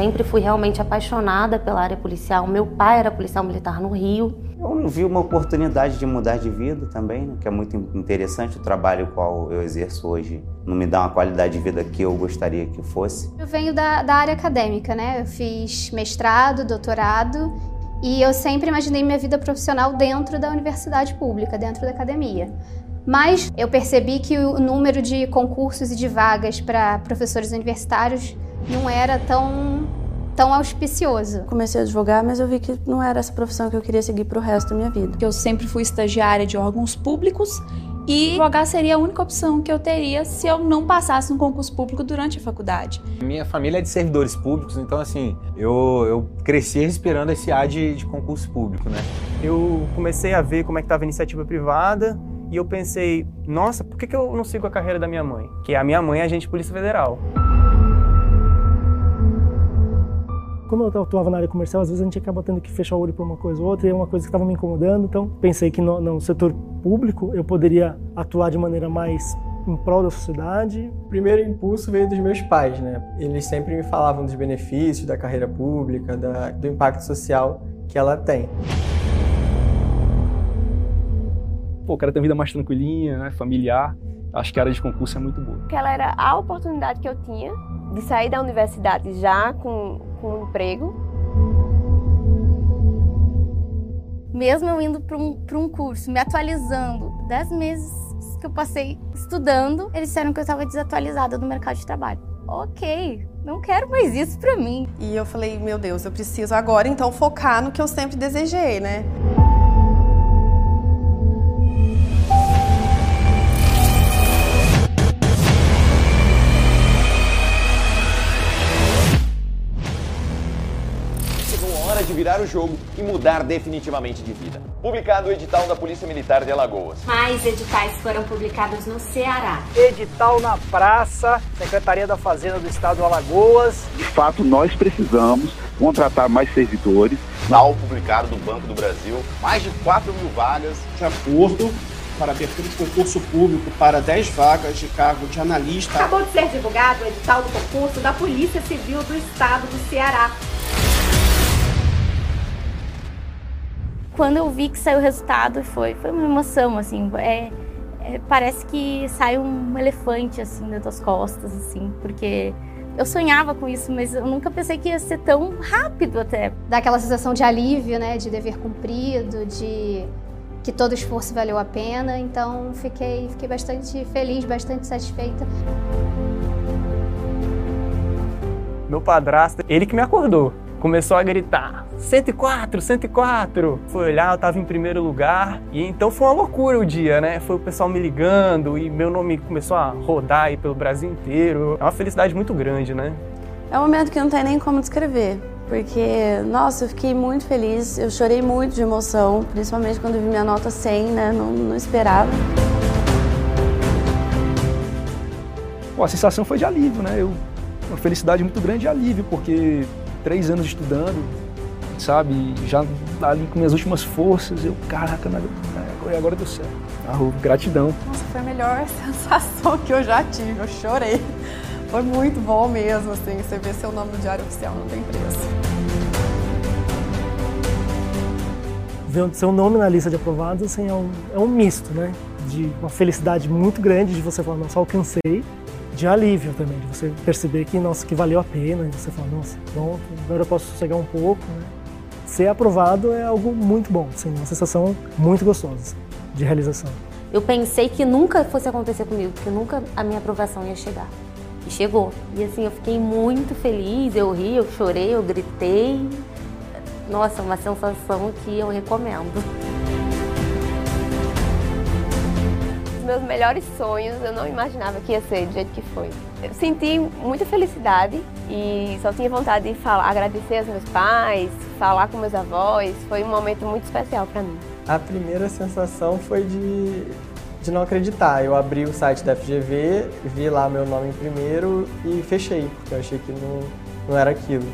sempre fui realmente apaixonada pela área policial. Meu pai era policial militar no Rio. Eu vi uma oportunidade de mudar de vida também, né? que é muito interessante. O trabalho qual eu exerço hoje não me dá uma qualidade de vida que eu gostaria que fosse. Eu venho da, da área acadêmica, né? Eu fiz mestrado, doutorado e eu sempre imaginei minha vida profissional dentro da universidade pública, dentro da academia. Mas eu percebi que o número de concursos e de vagas para professores universitários não era tão tão auspicioso. Comecei a advogar, mas eu vi que não era essa profissão que eu queria seguir para o resto da minha vida. Eu sempre fui estagiária de órgãos públicos e advogar seria a única opção que eu teria se eu não passasse no concurso público durante a faculdade. Minha família é de servidores públicos, então assim, eu, eu cresci respirando esse ar de, de concurso público, né? Eu comecei a ver como é que estava a iniciativa privada e eu pensei, nossa, por que, que eu não sigo a carreira da minha mãe? Que a minha mãe é agente de Polícia Federal. Como eu atuava na área comercial, às vezes a gente acaba tendo que fechar o olho por uma coisa ou outra, e é uma coisa que estava me incomodando. Então, pensei que no, no setor público eu poderia atuar de maneira mais em prol da sociedade? O primeiro impulso veio dos meus pais, né? Eles sempre me falavam dos benefícios da carreira pública, da, do impacto social que ela tem pô, o cara tem uma vida mais tranquilinha, né, familiar. Acho que a área de concurso é muito boa. Porque ela era a oportunidade que eu tinha de sair da universidade já com, com um emprego. Mesmo eu indo para um, um curso, me atualizando, dez meses que eu passei estudando, eles disseram que eu estava desatualizada no mercado de trabalho. Ok, não quero mais isso para mim. E eu falei, meu Deus, eu preciso agora então focar no que eu sempre desejei, né? De virar o jogo e mudar definitivamente de vida. Publicado o edital da Polícia Militar de Alagoas. Mais editais foram publicados no Ceará. Edital na praça, Secretaria da Fazenda do Estado do Alagoas. De fato, nós precisamos contratar mais servidores. Edital publicado do Banco do Brasil, mais de 4 mil vagas. De acordo para abertura de concurso público para 10 vagas de cargo de analista. Acabou de ser divulgado o edital do concurso da Polícia Civil do Estado do Ceará. Quando eu vi que saiu o resultado, foi, foi uma emoção, assim, é, é, parece que sai um elefante, assim, das tuas costas, assim, porque eu sonhava com isso, mas eu nunca pensei que ia ser tão rápido até. Dá aquela sensação de alívio, né, de dever cumprido, de que todo esforço valeu a pena, então fiquei, fiquei bastante feliz, bastante satisfeita. Meu padrasto, ele que me acordou começou a gritar: 104, 104. Foi olhar, eu estava em primeiro lugar. E então foi uma loucura o dia, né? Foi o pessoal me ligando e meu nome começou a rodar aí pelo Brasil inteiro. É uma felicidade muito grande, né? É um momento que não tem nem como descrever. Porque, nossa, eu fiquei muito feliz, eu chorei muito de emoção, principalmente quando vi minha nota 100, né? Não, não esperava. Pô, a sensação foi de alívio, né? Eu, uma felicidade muito grande de alívio, porque três anos estudando, sabe? Já ali com minhas últimas forças, eu, caraca, agora deu certo. Ah, gratidão. Nossa, foi a melhor sensação que eu já tive, eu chorei. Foi muito bom mesmo, assim, você ver seu nome no Diário Oficial, não tem preço. Ver seu nome na lista de aprovados, assim, é um, é um misto, né? De uma felicidade muito grande de você falar, nossa, alcancei, de alívio também, de você perceber que, nossa, que valeu a pena, e você fala, nossa, pronto, agora eu posso sossegar um pouco, né? Ser aprovado é algo muito bom, assim, uma sensação muito gostosa de realização. Eu pensei que nunca fosse acontecer comigo, que nunca a minha aprovação ia chegar. E chegou. E assim, eu fiquei muito feliz, eu ri, eu chorei, eu gritei. Nossa, uma sensação que eu recomendo. Meus melhores sonhos, eu não imaginava que ia ser do jeito que foi. Eu senti muita felicidade e só tinha vontade de falar, agradecer aos meus pais, falar com meus avós. Foi um momento muito especial para mim. A primeira sensação foi de, de não acreditar. Eu abri o site da FGV, vi lá meu nome em primeiro e fechei, porque eu achei que não, não era aquilo.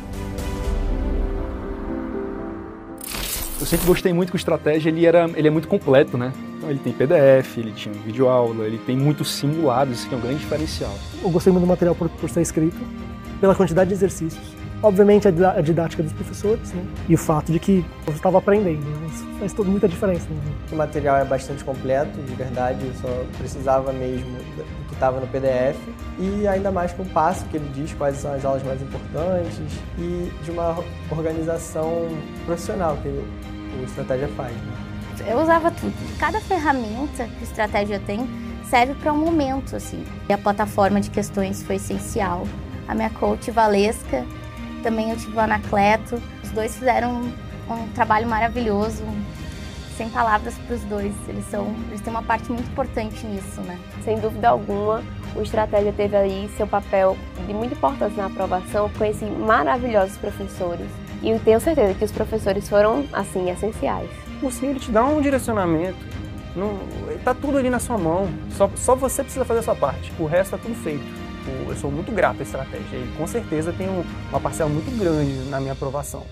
Eu sempre gostei muito que o estratégia ele era, ele é muito completo, né? Então ele tem PDF, ele tinha videoaula, ele tem muitos simulados, isso que é um grande diferencial. Eu gostei muito do material por, por ser escrito, pela quantidade de exercícios. Obviamente a didática dos professores né? e o fato de que eu estava aprendendo. Né? Isso faz toda, muita diferença. Né? O material é bastante completo, de verdade, eu só precisava mesmo do que estava no PDF e ainda mais com o passo que ele diz quais são as aulas mais importantes e de uma organização profissional que o Estratégia faz. Né? Eu usava tudo. Cada ferramenta que o Estratégia tem serve para um momento, assim. E a plataforma de questões foi essencial. A minha coach Valesca, também eu tive o Anacleto. Os dois fizeram um, um trabalho maravilhoso, sem palavras para os dois. Eles são, eles têm uma parte muito importante nisso, né? Sem dúvida alguma, o Estratégia teve aí seu papel de muita importância na aprovação. Conheci maravilhosos professores e tenho certeza que os professores foram assim essenciais. O cursinho ele te dá um direcionamento, não, tá tudo ali na sua mão, só, só você precisa fazer a sua parte, o resto tá tudo feito. Eu sou muito grato à estratégia e com certeza tem uma parcela muito grande na minha aprovação.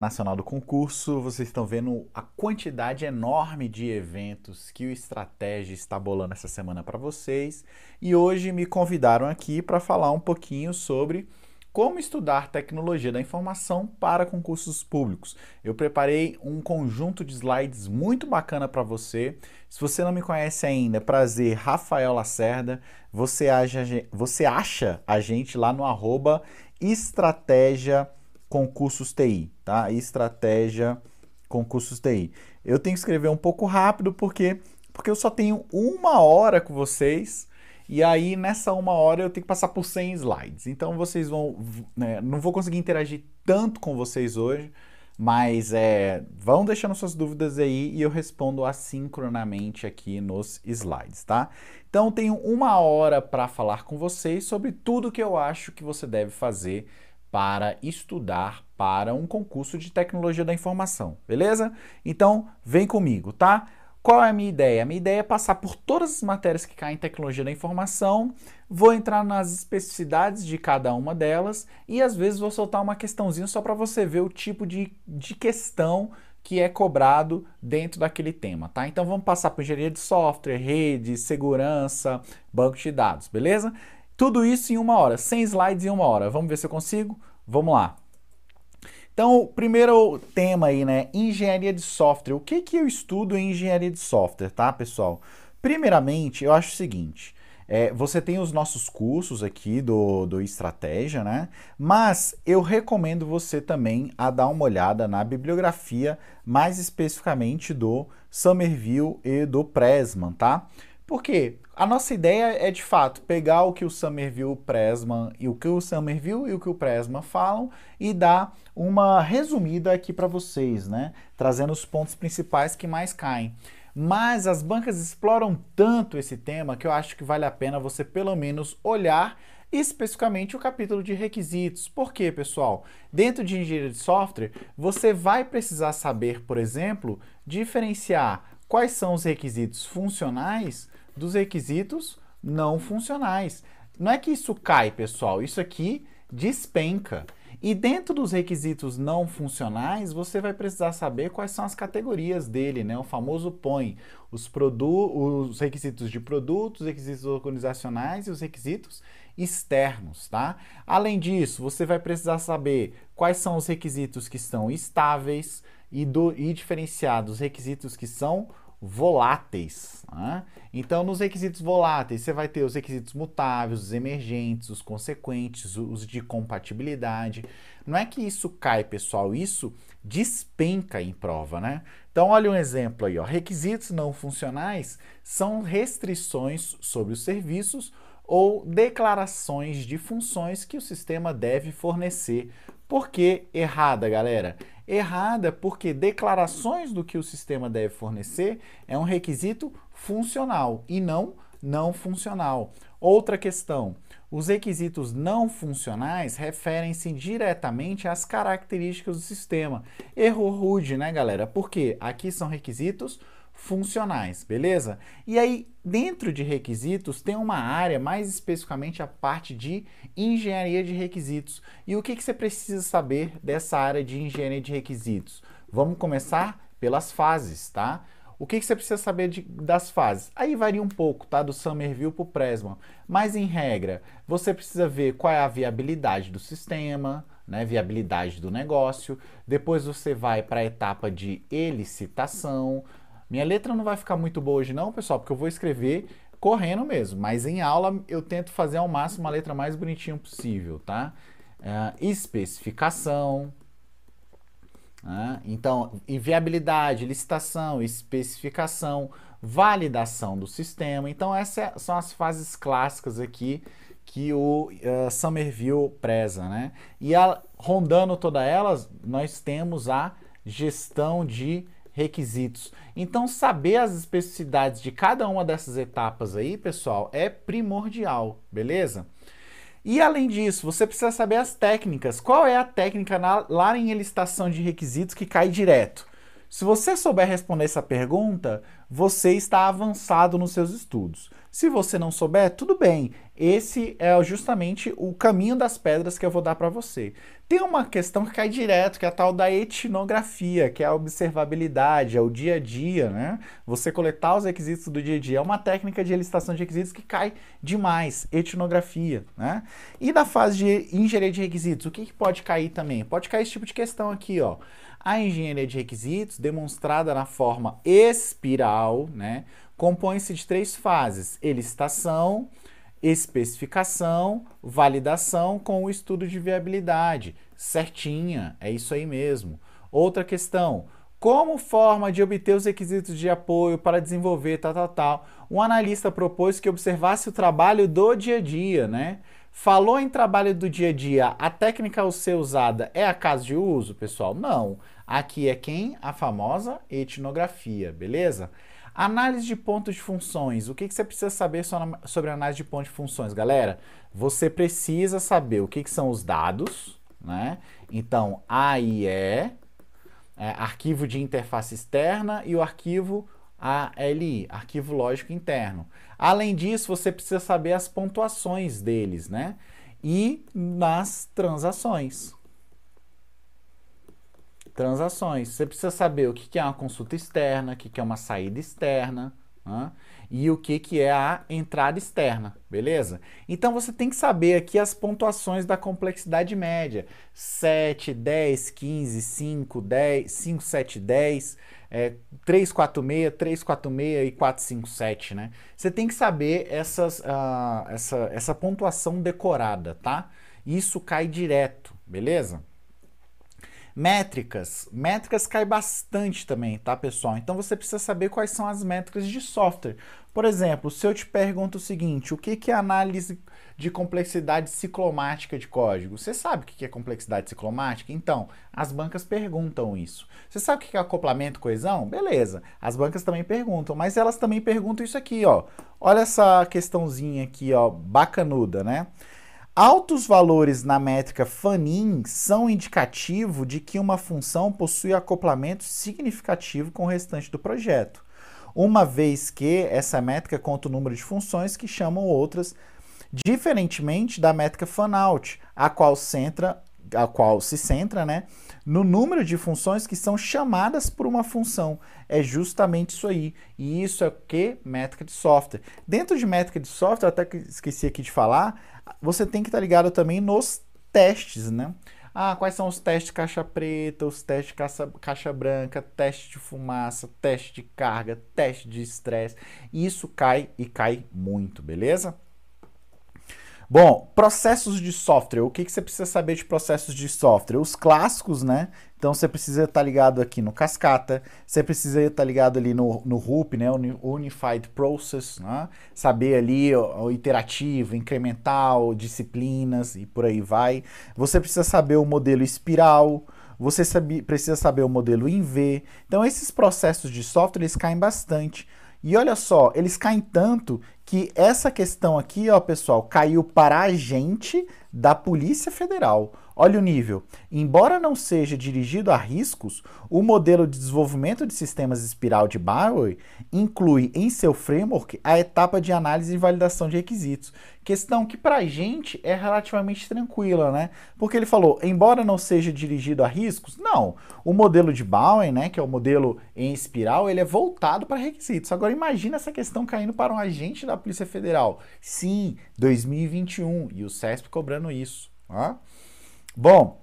Nacional do concurso, vocês estão vendo a quantidade enorme de eventos que o Estratégia está bolando essa semana para vocês. E hoje me convidaram aqui para falar um pouquinho sobre como estudar tecnologia da informação para concursos públicos. Eu preparei um conjunto de slides muito bacana para você. Se você não me conhece ainda, prazer, Rafael Lacerda. Você acha, você acha a gente lá no arroba estratégia concursos TI, tá? Estratégia concursos TI. Eu tenho que escrever um pouco rápido porque porque eu só tenho uma hora com vocês e aí nessa uma hora eu tenho que passar por 100 slides. Então vocês vão, né, não vou conseguir interagir tanto com vocês hoje, mas é, vão deixando suas dúvidas aí e eu respondo assincronamente aqui nos slides, tá? Então tenho uma hora para falar com vocês sobre tudo que eu acho que você deve fazer para estudar para um concurso de tecnologia da informação, beleza? Então, vem comigo, tá? Qual é a minha ideia? A minha ideia é passar por todas as matérias que caem em tecnologia da informação, vou entrar nas especificidades de cada uma delas e às vezes vou soltar uma questãozinha só para você ver o tipo de, de questão que é cobrado dentro daquele tema, tá? Então vamos passar por engenharia de software, rede, segurança, banco de dados, beleza? Tudo isso em uma hora, 100 slides em uma hora. Vamos ver se eu consigo? Vamos lá. Então, o primeiro tema aí, né? Engenharia de software. O que, que eu estudo em engenharia de software, tá, pessoal? Primeiramente, eu acho o seguinte. É, você tem os nossos cursos aqui do, do Estratégia, né? Mas eu recomendo você também a dar uma olhada na bibliografia, mais especificamente do Somerville e do Pressman, tá? Por quê? A nossa ideia é de fato pegar o que o Somerville, Pressman e o que o Somerville e o que o Pressman falam e dar uma resumida aqui para vocês, né? Trazendo os pontos principais que mais caem. Mas as bancas exploram tanto esse tema que eu acho que vale a pena você pelo menos olhar especificamente o capítulo de requisitos. Por quê, pessoal? Dentro de engenharia de software, você vai precisar saber, por exemplo, diferenciar quais são os requisitos funcionais dos requisitos não funcionais. Não é que isso cai, pessoal, isso aqui despenca. E dentro dos requisitos não funcionais, você vai precisar saber quais são as categorias dele, né? O famoso põe os, os requisitos de produtos, os requisitos organizacionais e os requisitos externos, tá? Além disso, você vai precisar saber quais são os requisitos que estão estáveis e, do, e requisitos que são voláteis. Né? Então, nos requisitos voláteis, você vai ter os requisitos mutáveis, os emergentes, os consequentes, os de compatibilidade. Não é que isso cai, pessoal, isso despenca em prova, né? Então, olha um exemplo aí, ó. Requisitos não funcionais são restrições sobre os serviços ou declarações de funções que o sistema deve fornecer. Por que errada, galera? Errada porque declarações do que o sistema deve fornecer é um requisito funcional e não não funcional. Outra questão: os requisitos não funcionais referem-se diretamente às características do sistema. Erro rude, né, galera? Porque aqui são requisitos funcionais, beleza? E aí, dentro de requisitos, tem uma área, mais especificamente a parte de engenharia de requisitos. E o que, que você precisa saber dessa área de engenharia de requisitos? Vamos começar pelas fases, tá? O que, que você precisa saber de, das fases? Aí varia um pouco, tá? Do Somerville para o Presman. Mas, em regra, você precisa ver qual é a viabilidade do sistema, né? viabilidade do negócio. Depois você vai para a etapa de elicitação. Minha letra não vai ficar muito boa hoje não, pessoal, porque eu vou escrever correndo mesmo. Mas em aula eu tento fazer ao máximo a letra mais bonitinha possível, tá? Uh, especificação, né? Então, viabilidade, licitação, especificação, validação do sistema. Então, essas são as fases clássicas aqui que o uh, Somerville preza. Né? E a, rondando todas elas, nós temos a gestão de requisitos. Então, saber as especificidades de cada uma dessas etapas aí, pessoal, é primordial, beleza? E além disso, você precisa saber as técnicas. Qual é a técnica na, lá em licitação de requisitos que cai direto? Se você souber responder essa pergunta, você está avançado nos seus estudos. Se você não souber, tudo bem. Esse é justamente o caminho das pedras que eu vou dar para você. Tem uma questão que cai direto, que é a tal da etnografia, que é a observabilidade, é o dia a dia, né? Você coletar os requisitos do dia a dia. É uma técnica de elicitação de requisitos que cai demais, etnografia, né? E na fase de engenharia de requisitos, o que, que pode cair também? Pode cair esse tipo de questão aqui, ó. A engenharia de requisitos, demonstrada na forma espiral, né? compõe-se de três fases: elicitação, especificação, validação com o estudo de viabilidade. Certinha, é isso aí mesmo. Outra questão: como forma de obter os requisitos de apoio para desenvolver tal, tal, tal. Um analista propôs que observasse o trabalho do dia a dia, né? Falou em trabalho do dia a dia, a técnica a ser usada é a caso de uso, pessoal? Não. Aqui é quem? A famosa etnografia, beleza? Análise de pontos de funções. O que, que você precisa saber sobre análise de pontos de funções, galera? Você precisa saber o que, que são os dados, né? Então, AIE, é, arquivo de interface externa, e o arquivo ALI, arquivo lógico interno. Além disso, você precisa saber as pontuações deles, né? E nas transações transações. Você precisa saber o que é uma consulta externa, o que é uma saída externa né? e o que é a entrada externa, beleza? Então você tem que saber aqui as pontuações da complexidade média: 7, 10, 15, 5, 10, 5, 7, 10. É, 346, 346 e 457, né? Você tem que saber essas, uh, essa, essa pontuação decorada, tá? Isso cai direto, beleza? Métricas. Métricas cai bastante também, tá, pessoal? Então você precisa saber quais são as métricas de software. Por exemplo, se eu te pergunto o seguinte, o que é análise de complexidade ciclomática de código? Você sabe o que é complexidade ciclomática? Então, as bancas perguntam isso. Você sabe o que é acoplamento, coesão? Beleza. As bancas também perguntam, mas elas também perguntam isso aqui, ó. Olha essa questãozinha aqui, ó, bacanuda, né? Altos valores na métrica Fanin são indicativo de que uma função possui acoplamento significativo com o restante do projeto, uma vez que essa métrica conta o número de funções que chamam outras, diferentemente da métrica Fanout, a qual centra a qual se centra né, no número de funções que são chamadas por uma função. É justamente isso aí. E isso é o que? Métrica de software. Dentro de métrica de software, até que esqueci aqui de falar, você tem que estar tá ligado também nos testes, né? Ah, quais são os testes caixa preta, os testes caixa, caixa branca, teste de fumaça, teste de carga, teste de estresse. Isso cai e cai muito, beleza? Bom, processos de software. O que, que você precisa saber de processos de software? Os clássicos, né? Então você precisa estar ligado aqui no Cascata, você precisa estar ligado ali no, no RUP, né? Unified Process, né? Saber ali o, o iterativo, incremental, disciplinas e por aí vai. Você precisa saber o modelo espiral, você sabe, precisa saber o modelo em V. Então esses processos de software eles caem bastante. E olha só, eles caem tanto que essa questão aqui, ó, pessoal, caiu para a gente da Polícia Federal. Olha o nível. Embora não seja dirigido a riscos, o modelo de desenvolvimento de sistemas espiral de Barrow inclui em seu framework a etapa de análise e validação de requisitos. Questão que para a gente é relativamente tranquila, né? Porque ele falou, embora não seja dirigido a riscos, não. O modelo de Bowen, né, que é o modelo em espiral, ele é voltado para requisitos. Agora imagina essa questão caindo para um agente da Polícia Federal. Sim, 2021 e o CESP cobrando isso. Ó. Bom,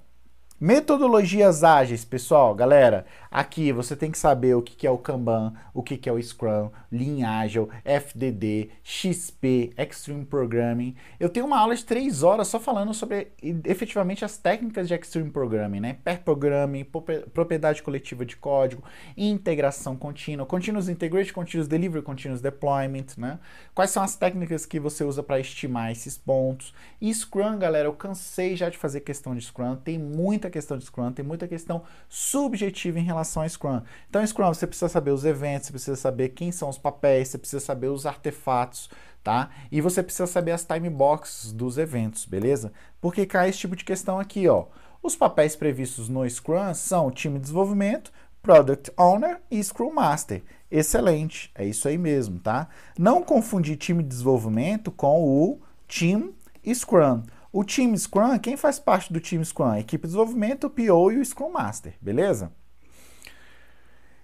metodologias ágeis, pessoal, galera. Aqui você tem que saber o que é o Kanban, o que é o Scrum, Lean Agile, FDD, XP, Extreme Programming. Eu tenho uma aula de três horas só falando sobre efetivamente as técnicas de Extreme Programming, né? Pair Programming, propriedade coletiva de código, integração contínua, Continuous Integration, Continuous Delivery, Continuous Deployment, né? Quais são as técnicas que você usa para estimar esses pontos? E Scrum, galera, eu cansei já de fazer questão de Scrum, tem muita questão de Scrum, tem muita questão subjetiva em relação a Scrum. Então, Scrum, você precisa saber os eventos, você precisa saber quem são os papéis, você precisa saber os artefatos, tá? E você precisa saber as time boxes dos eventos, beleza? Porque cai esse tipo de questão aqui, ó. Os papéis previstos no Scrum são time de desenvolvimento, Product Owner e Scrum Master. Excelente, é isso aí mesmo, tá? Não confundir time de desenvolvimento com o Team Scrum. O time Scrum, quem faz parte do time Scrum? A equipe de desenvolvimento, o PO e o Scrum Master, beleza?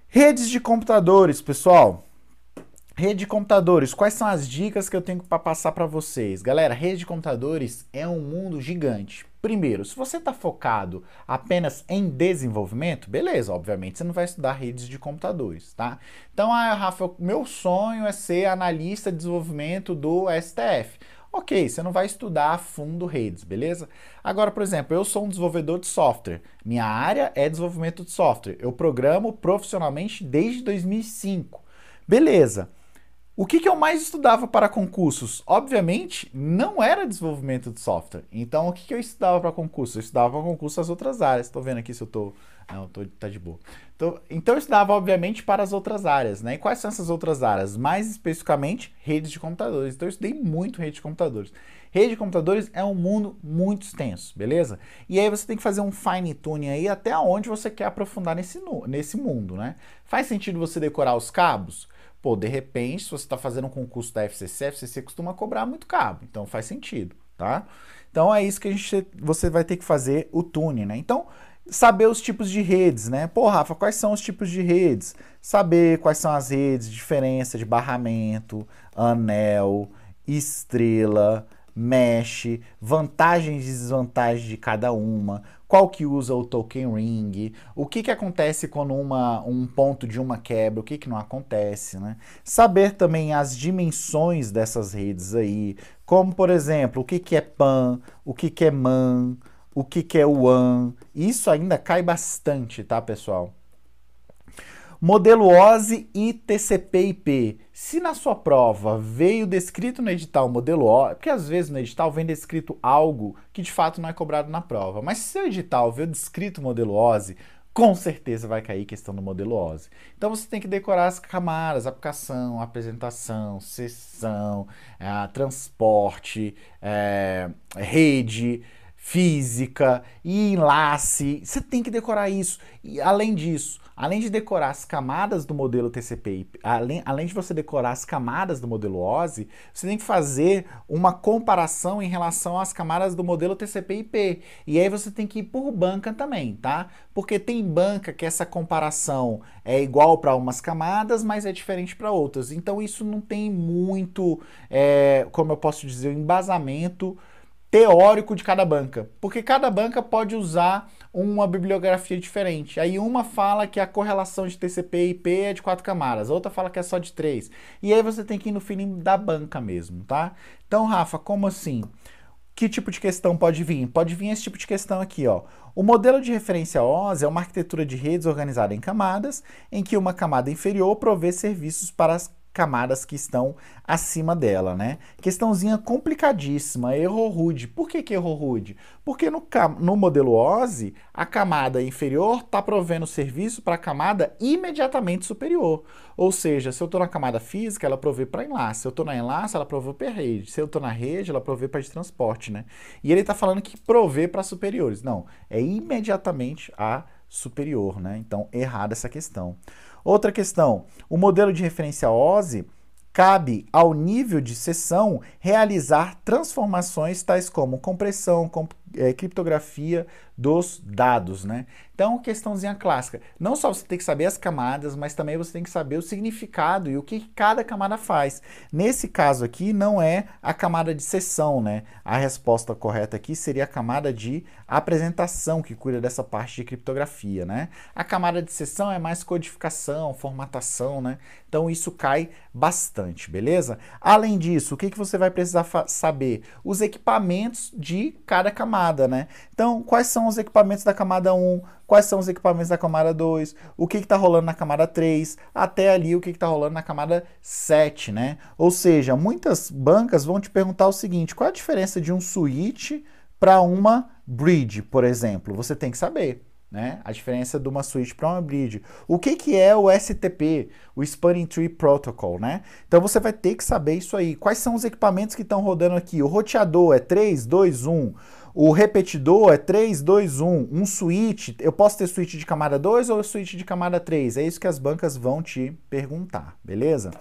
Redes de computadores, pessoal. Rede de computadores, quais são as dicas que eu tenho para passar para vocês? Galera, rede de computadores é um mundo gigante. Primeiro, se você está focado apenas em desenvolvimento, beleza, obviamente você não vai estudar redes de computadores, tá? Então, ah, Rafa, meu sonho é ser analista de desenvolvimento do STF. Ok, você não vai estudar a fundo redes, beleza? Agora, por exemplo, eu sou um desenvolvedor de software. Minha área é desenvolvimento de software. Eu programo profissionalmente desde 2005. Beleza. O que, que, eu mais estudava para concursos? Obviamente, não era desenvolvimento de software. Então, o que, que eu estudava para concurso? Eu estudava para concurso as outras áreas. Estou vendo aqui se eu estou... Não, tô, tá de boa. Então, então, eu estudava, obviamente, para as outras áreas. Né? E quais são essas outras áreas? Mais especificamente, redes de computadores. Então, eu estudei muito rede de computadores. Rede de computadores é um mundo muito extenso, beleza? E aí você tem que fazer um fine tuning aí até onde você quer aprofundar nesse, nesse mundo, né? Faz sentido você decorar os cabos? Pô, de repente, se você está fazendo um concurso da FCC, a FCC costuma cobrar muito cabo, então faz sentido, tá? Então é isso que a gente, você vai ter que fazer o tune, né? Então, saber os tipos de redes, né? Pô, Rafa, quais são os tipos de redes? Saber quais são as redes, diferença de barramento, anel, estrela, mesh, vantagens e desvantagens de cada uma, qual que usa o token ring, o que, que acontece quando uma, um ponto de uma quebra, o que, que não acontece, né? Saber também as dimensões dessas redes aí, como por exemplo, o que, que é PAN, o que, que é MAN, o que, que é WAN, isso ainda cai bastante, tá pessoal? Modelo OSI e TCP/IP. Se na sua prova veio descrito no edital modelo OSI, porque às vezes no edital vem descrito algo que de fato não é cobrado na prova, mas se o edital veio descrito modelo OSI, com certeza vai cair questão do modelo OSI. Então você tem que decorar as camadas, aplicação, apresentação, sessão, é, transporte, é, rede, física e enlace. Você tem que decorar isso. E além disso, além de decorar as camadas do modelo TCP, além, além de você decorar as camadas do modelo OSI, você tem que fazer uma comparação em relação às camadas do modelo TCP/IP. E aí você tem que ir por banca também, tá? Porque tem banca que essa comparação é igual para umas camadas, mas é diferente para outras. Então isso não tem muito, é, como eu posso dizer, embasamento teórico de cada banca, porque cada banca pode usar uma bibliografia diferente. Aí uma fala que a correlação de TCP e IP é de quatro camadas, outra fala que é só de três. E aí você tem que ir no feeling da banca mesmo, tá? Então, Rafa, como assim? Que tipo de questão pode vir? Pode vir esse tipo de questão aqui, ó. O modelo de referência OSI é uma arquitetura de redes organizada em camadas, em que uma camada inferior provê serviços para as camadas que estão acima dela, né? Questãozinha complicadíssima, erro rude. Por que, que erro rude? Porque no, no modelo OSI, a camada inferior está provendo serviço para a camada imediatamente superior. Ou seja, se eu estou na camada física, ela provê para enlace. Se eu estou na enlace, ela provê para rede. Se eu estou na rede, ela provê para de transporte, né? E ele está falando que provê para superiores. Não, é imediatamente a né? Então, errada essa questão. Outra questão: o modelo de referência OSI cabe ao nível de sessão realizar transformações tais como compressão, comp é, criptografia dos dados, né? Então, questãozinha clássica. Não só você tem que saber as camadas, mas também você tem que saber o significado e o que cada camada faz. Nesse caso aqui, não é a camada de sessão, né? A resposta correta aqui seria a camada de apresentação, que cuida dessa parte de criptografia, né? A camada de sessão é mais codificação, formatação, né? Então, isso cai bastante, beleza? Além disso, o que, que você vai precisar saber? Os equipamentos de cada camada, né? Então, quais são os equipamentos da camada 1, quais são os equipamentos da camada 2, o que está rolando na camada 3, até ali o que está rolando na camada 7, né? Ou seja, muitas bancas vão te perguntar o seguinte: qual a diferença de um switch para uma bridge, por exemplo? Você tem que saber. Né? A diferença de uma switch para uma bridge. O que, que é o STP, o Spanning Tree Protocol, né? Então você vai ter que saber isso aí. Quais são os equipamentos que estão rodando aqui? O roteador é 3, 2, 1. O repetidor é 3, 2, 1. Um switch, eu posso ter switch de camada 2 ou switch de camada 3? É isso que as bancas vão te perguntar, beleza?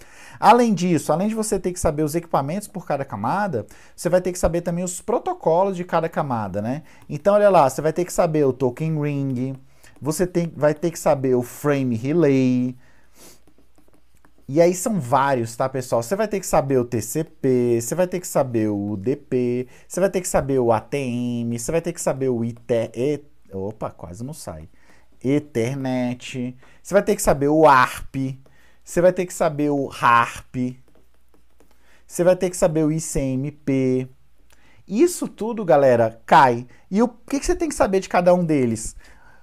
Além disso, além de você ter que saber os equipamentos por cada camada, você vai ter que saber também os protocolos de cada camada, né? Então, olha lá, você vai ter que saber o token ring, você tem, vai ter que saber o frame relay, e aí são vários, tá, pessoal? Você vai ter que saber o TCP, você vai ter que saber o UDP, você vai ter que saber o ATM, você vai ter que saber o IT... E... Opa, quase não sai. Ethernet, você vai ter que saber o ARP, você vai ter que saber o HARP, você vai ter que saber o ICMP. Isso tudo, galera, cai. E o que, que você tem que saber de cada um deles?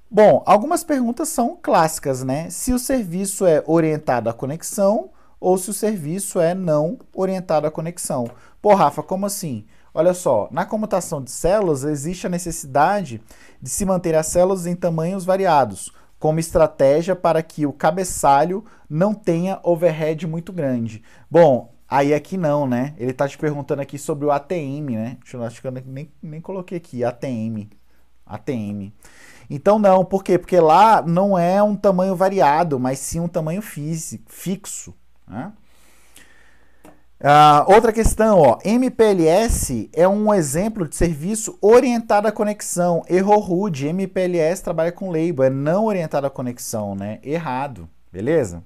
Bom, algumas perguntas são clássicas, né? Se o serviço é orientado à conexão ou se o serviço é não orientado à conexão. Pô, Rafa, como assim? Olha só, na comutação de células existe a necessidade de se manter as células em tamanhos variados, como estratégia para que o cabeçalho não tenha overhead muito grande. Bom, aí aqui não, né? Ele está te perguntando aqui sobre o ATM, né? Deixa eu acho que eu nem, nem coloquei aqui, ATM. ATM. Então não, por quê? Porque lá não é um tamanho variado, mas sim um tamanho físico, fixo. Né? Uh, outra questão, ó, MPLS é um exemplo de serviço orientado à conexão. Errou rude, MPLS trabalha com label, é não orientado à conexão, né? Errado, beleza?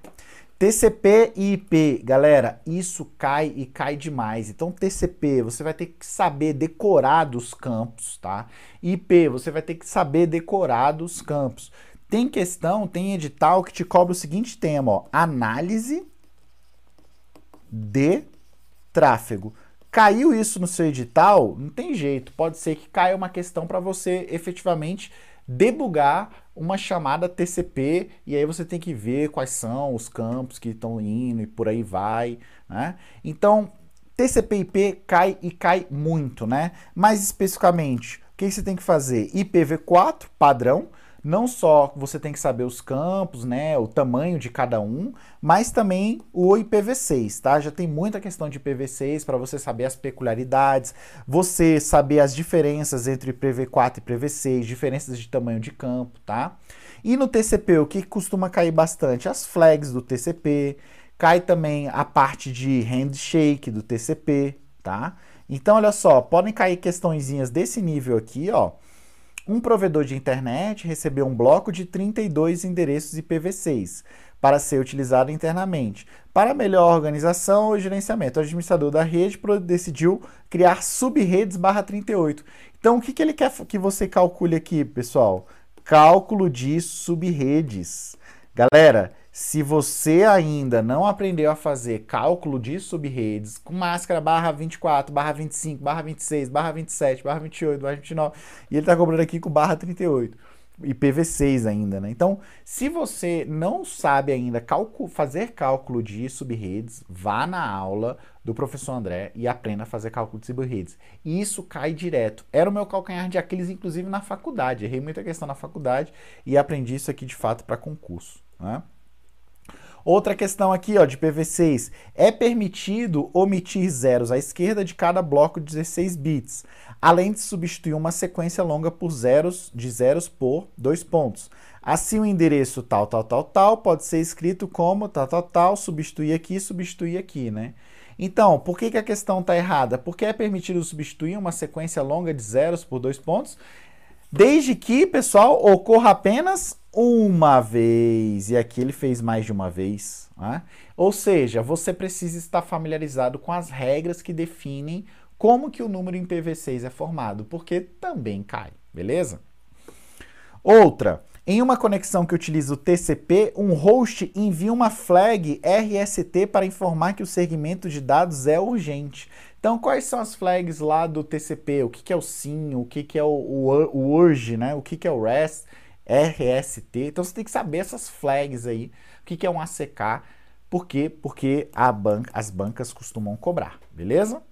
TCP e IP, galera, isso cai e cai demais. Então, TCP, você vai ter que saber decorar dos campos, tá? IP, você vai ter que saber decorar dos campos. Tem questão, tem edital que te cobra o seguinte tema, ó, análise de tráfego. Caiu isso no seu edital? Não tem jeito, pode ser que caia uma questão para você efetivamente debugar uma chamada TCP e aí você tem que ver quais são os campos que estão indo e por aí vai, né? Então, TCP/IP cai e cai muito, né? Mais especificamente, o que você tem que fazer? IPv4 padrão, não só você tem que saber os campos, né, o tamanho de cada um, mas também o IPv6, tá? Já tem muita questão de IPv6 para você saber as peculiaridades, você saber as diferenças entre IPv4 e IPv6, diferenças de tamanho de campo, tá? E no TCP, o que costuma cair bastante? As flags do TCP, cai também a parte de handshake do TCP, tá? Então, olha só, podem cair questõezinhas desse nível aqui, ó, Um provedor de internet recebeu um bloco de 32 endereços IPv6 para ser utilizado internamente. Para melhor organização e gerenciamento, o administrador da rede decidiu criar subredes barra 38. Então, o que, que ele quer que você calcule aqui, pessoal? Cálculo de subredes. Galera, se você ainda não aprendeu a fazer cálculo de subredes com máscara barra 24, barra 25, barra 26, barra 27, barra 28, barra 29, e ele está cobrando aqui com barra 38 IPv6 ainda, né? Então, se você não sabe ainda cálculo, fazer cálculo de subredes, vá na aula do professor André e aprenda a fazer cálculo de subredes. E isso cai direto. Era o meu calcanhar de Aquiles, inclusive na faculdade. Errei muita questão na faculdade e aprendi isso aqui de fato para concurso. Né? Outra questão aqui, ó, de PV6. É permitido omitir zeros à esquerda de cada bloco de 16 bits, além de substituir uma sequência longa por zeros de zeros por dois pontos. Assim, o endereço tal, tal, tal, tal pode ser escrito como tal, tal, tal, substituir aqui, substituir aqui, né? Então, por que, que a questão está errada? Porque é permitido substituir uma sequência longa de zeros por dois pontos, desde que, pessoal, ocorra apenas uma vez. E aqui ele fez mais de uma vez. Né? Ou seja, você precisa estar familiarizado com as regras que definem como que o número em PV6 é formado, porque também cai, beleza? Outra, em uma conexão que utiliza o TCP, um host envia uma flag RST para informar que o segmento de dados é urgente. Então, quais são as flags lá do TCP? O que, que é o SYN? O que, que é o, o, o URGE? Né? O que, que é o REST? RST. Então você tem que saber essas flags aí. O que, que é um ACK? Por quê? Porque as bancas costumam cobrar, beleza?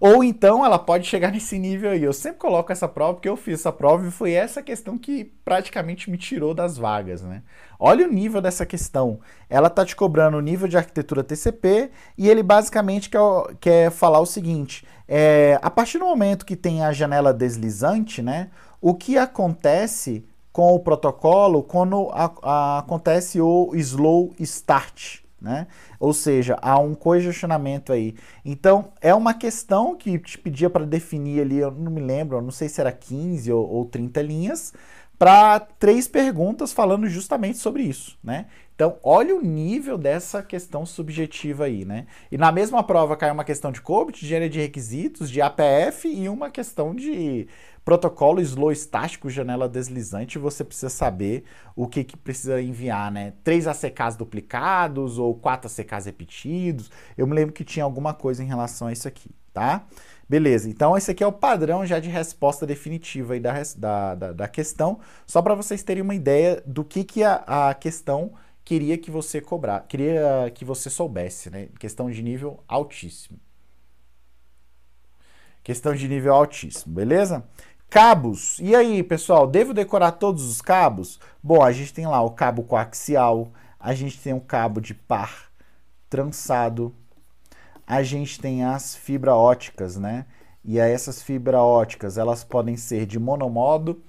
Ou então ela pode chegar nesse nível aí. Eu sempre coloco essa prova porque eu fiz essa prova e foi essa questão que praticamente me tirou das vagas, né? Olha o nível dessa questão. Ela tá te cobrando o nível de arquitetura TCP e ele basicamente quer, quer falar o seguinte: é, a partir do momento que tem a janela deslizante, né? O que acontece com o protocolo quando a, a, acontece o slow start, né? Ou seja, há um congestionamento aí. Então, é uma questão que te pedia para definir ali, eu não me lembro, não sei se era 15 ou, ou 30 linhas, para três perguntas falando justamente sobre isso, né? Então, olha o nível dessa questão subjetiva aí, né? E na mesma prova cai uma questão de COBIT, de gênero de requisitos, de APF e uma questão de protocolo slow estático, janela deslizante, você precisa saber o que, que precisa enviar, né? Três ACKs duplicados ou quatro ACKs repetidos. Eu me lembro que tinha alguma coisa em relação a isso aqui, tá? Beleza, então esse aqui é o padrão já de resposta definitiva aí da, da, da, da questão, só para vocês terem uma ideia do que, que a, a questão queria que você cobrar, queria que você soubesse, né? Questão de nível altíssimo. Questão de nível altíssimo, beleza? Cabos. E aí, pessoal, devo decorar todos os cabos? Bom, a gente tem lá o cabo coaxial, a gente tem o cabo de par trançado, a gente tem as fibra óticas, né? E aí essas fibra óticas, elas podem ser de monomodo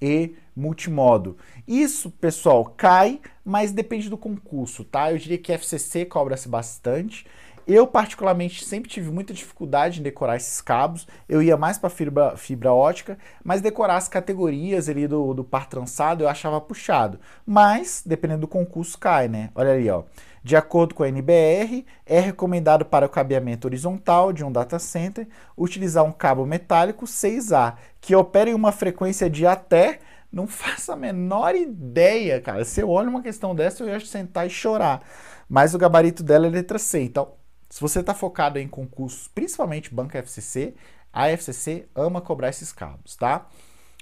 e multimodo. Isso, pessoal, cai, mas depende do concurso, tá? Eu diria que FCC cobra-se bastante. Eu, particularmente, sempre tive muita dificuldade em decorar esses cabos. Eu ia mais para fibra, fibra ótica, mas decorar as categorias ali do, do par trançado eu achava puxado. Mas, dependendo do concurso, cai, né? Olha ali, ó. De acordo com a NBR, é recomendado para o cabeamento horizontal de um data center utilizar um cabo metálico 6A, que opera em uma frequência de até. Não faço a menor ideia, cara. Se eu olho uma questão dessa, eu ia sentar e chorar. Mas o gabarito dela é letra C. Então, se você está focado em concursos, principalmente banca FCC, a FCC ama cobrar esses cabos, tá?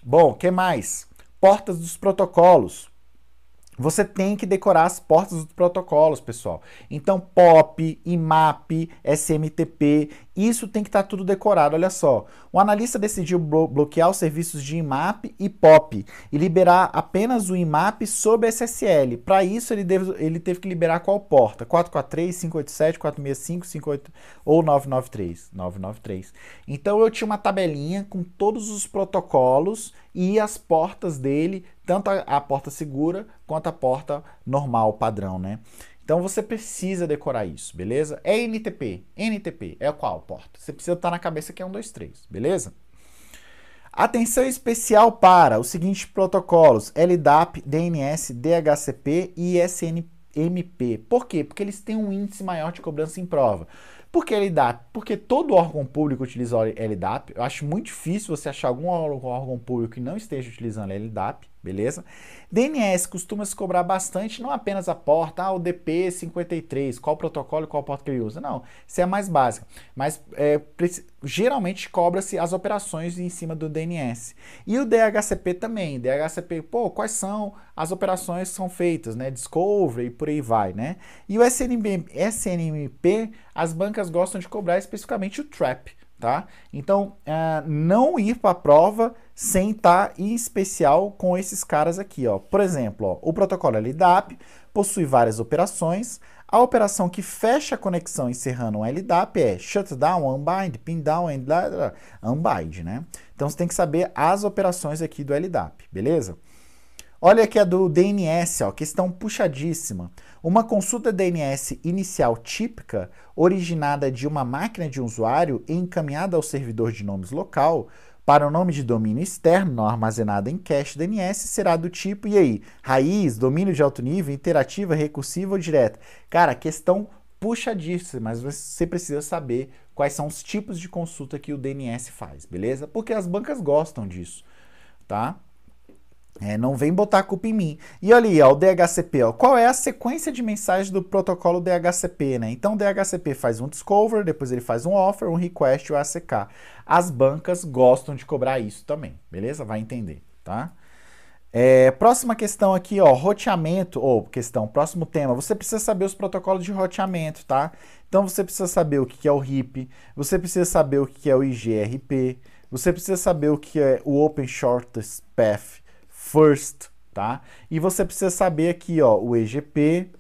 Bom, que mais? Portas dos protocolos. Você tem que decorar as portas dos protocolos, pessoal. Então, POP, IMAP, SMTP, isso tem que estar tá tudo decorado. Olha só, o analista decidiu blo bloquear os serviços de IMAP e POP e liberar apenas o IMAP sob SSL. Para isso, ele, ele teve que liberar qual porta? 443, 587, 465, 58 ou 993? 993. Então, eu tinha uma tabelinha com todos os protocolos e as portas dele, tanto a, a porta segura quanto a porta normal, padrão, né? Então você precisa decorar isso, beleza? É NTP. NTP é qual porta? Você precisa estar na cabeça que é um, dois, três, beleza? Atenção especial para os seguintes protocolos: LDAP, DNS, DHCP e SNMP. Por quê? Porque eles têm um índice maior de cobrança em prova. Por que LDAP? Porque todo órgão público utiliza LDAP. Eu acho muito difícil você achar algum órgão público que não esteja utilizando LDAP, beleza? DNS costuma se cobrar bastante, não apenas a porta, ah, o DP53, qual protocolo qual porta que ele usa. Não, isso é a mais básica. Mas é, geralmente cobra-se as operações em cima do DNS. E o DHCP também. DHCP, pô, quais são as operações que são feitas, né? Discovery e por aí vai, né? E o SNMP, SNMP as bancas gostam de cobrar especificamente o TRAP, tá? Então, uh, não ir para a prova sem estar tá em especial com esses caras aqui, ó. Por exemplo, ó, o protocolo LDAP possui várias operações. A operação que fecha a conexão encerrando um LDAP é shutdown, unbind, pin down, unbind, né? Então você tem que saber as operações aqui do LDAP, beleza? Olha aqui a do DNS, ó, questão puxadíssima. Uma consulta DNS inicial típica, originada de uma máquina de usuário e encaminhada ao servidor de nomes local, para o nome de domínio externo, armazenado em cache DNS, será do tipo, e aí, raiz, domínio de alto nível, interativa, recursiva ou direta? Cara, questão puxadíssima, mas você precisa saber quais são os tipos de consulta que o DNS faz, beleza? Porque as bancas gostam disso, tá? É, não vem botar a culpa em mim. E olha aí, ó, o DHCP, ó, qual é a sequência de mensagens do protocolo DHCP, né? Então o DHCP faz um discover, depois ele faz um offer, um request e ACK. As bancas gostam de cobrar isso também, beleza? Vai entender, tá? É, próxima questão aqui, ó, roteamento, ou questão, próximo tema, você precisa saber os protocolos de roteamento, tá? Então você precisa saber o que é o RIP, você precisa saber o que é o IGRP, você precisa saber o que é o Open Shortest Path, first, tá? E você precisa saber aqui, ó, o EGP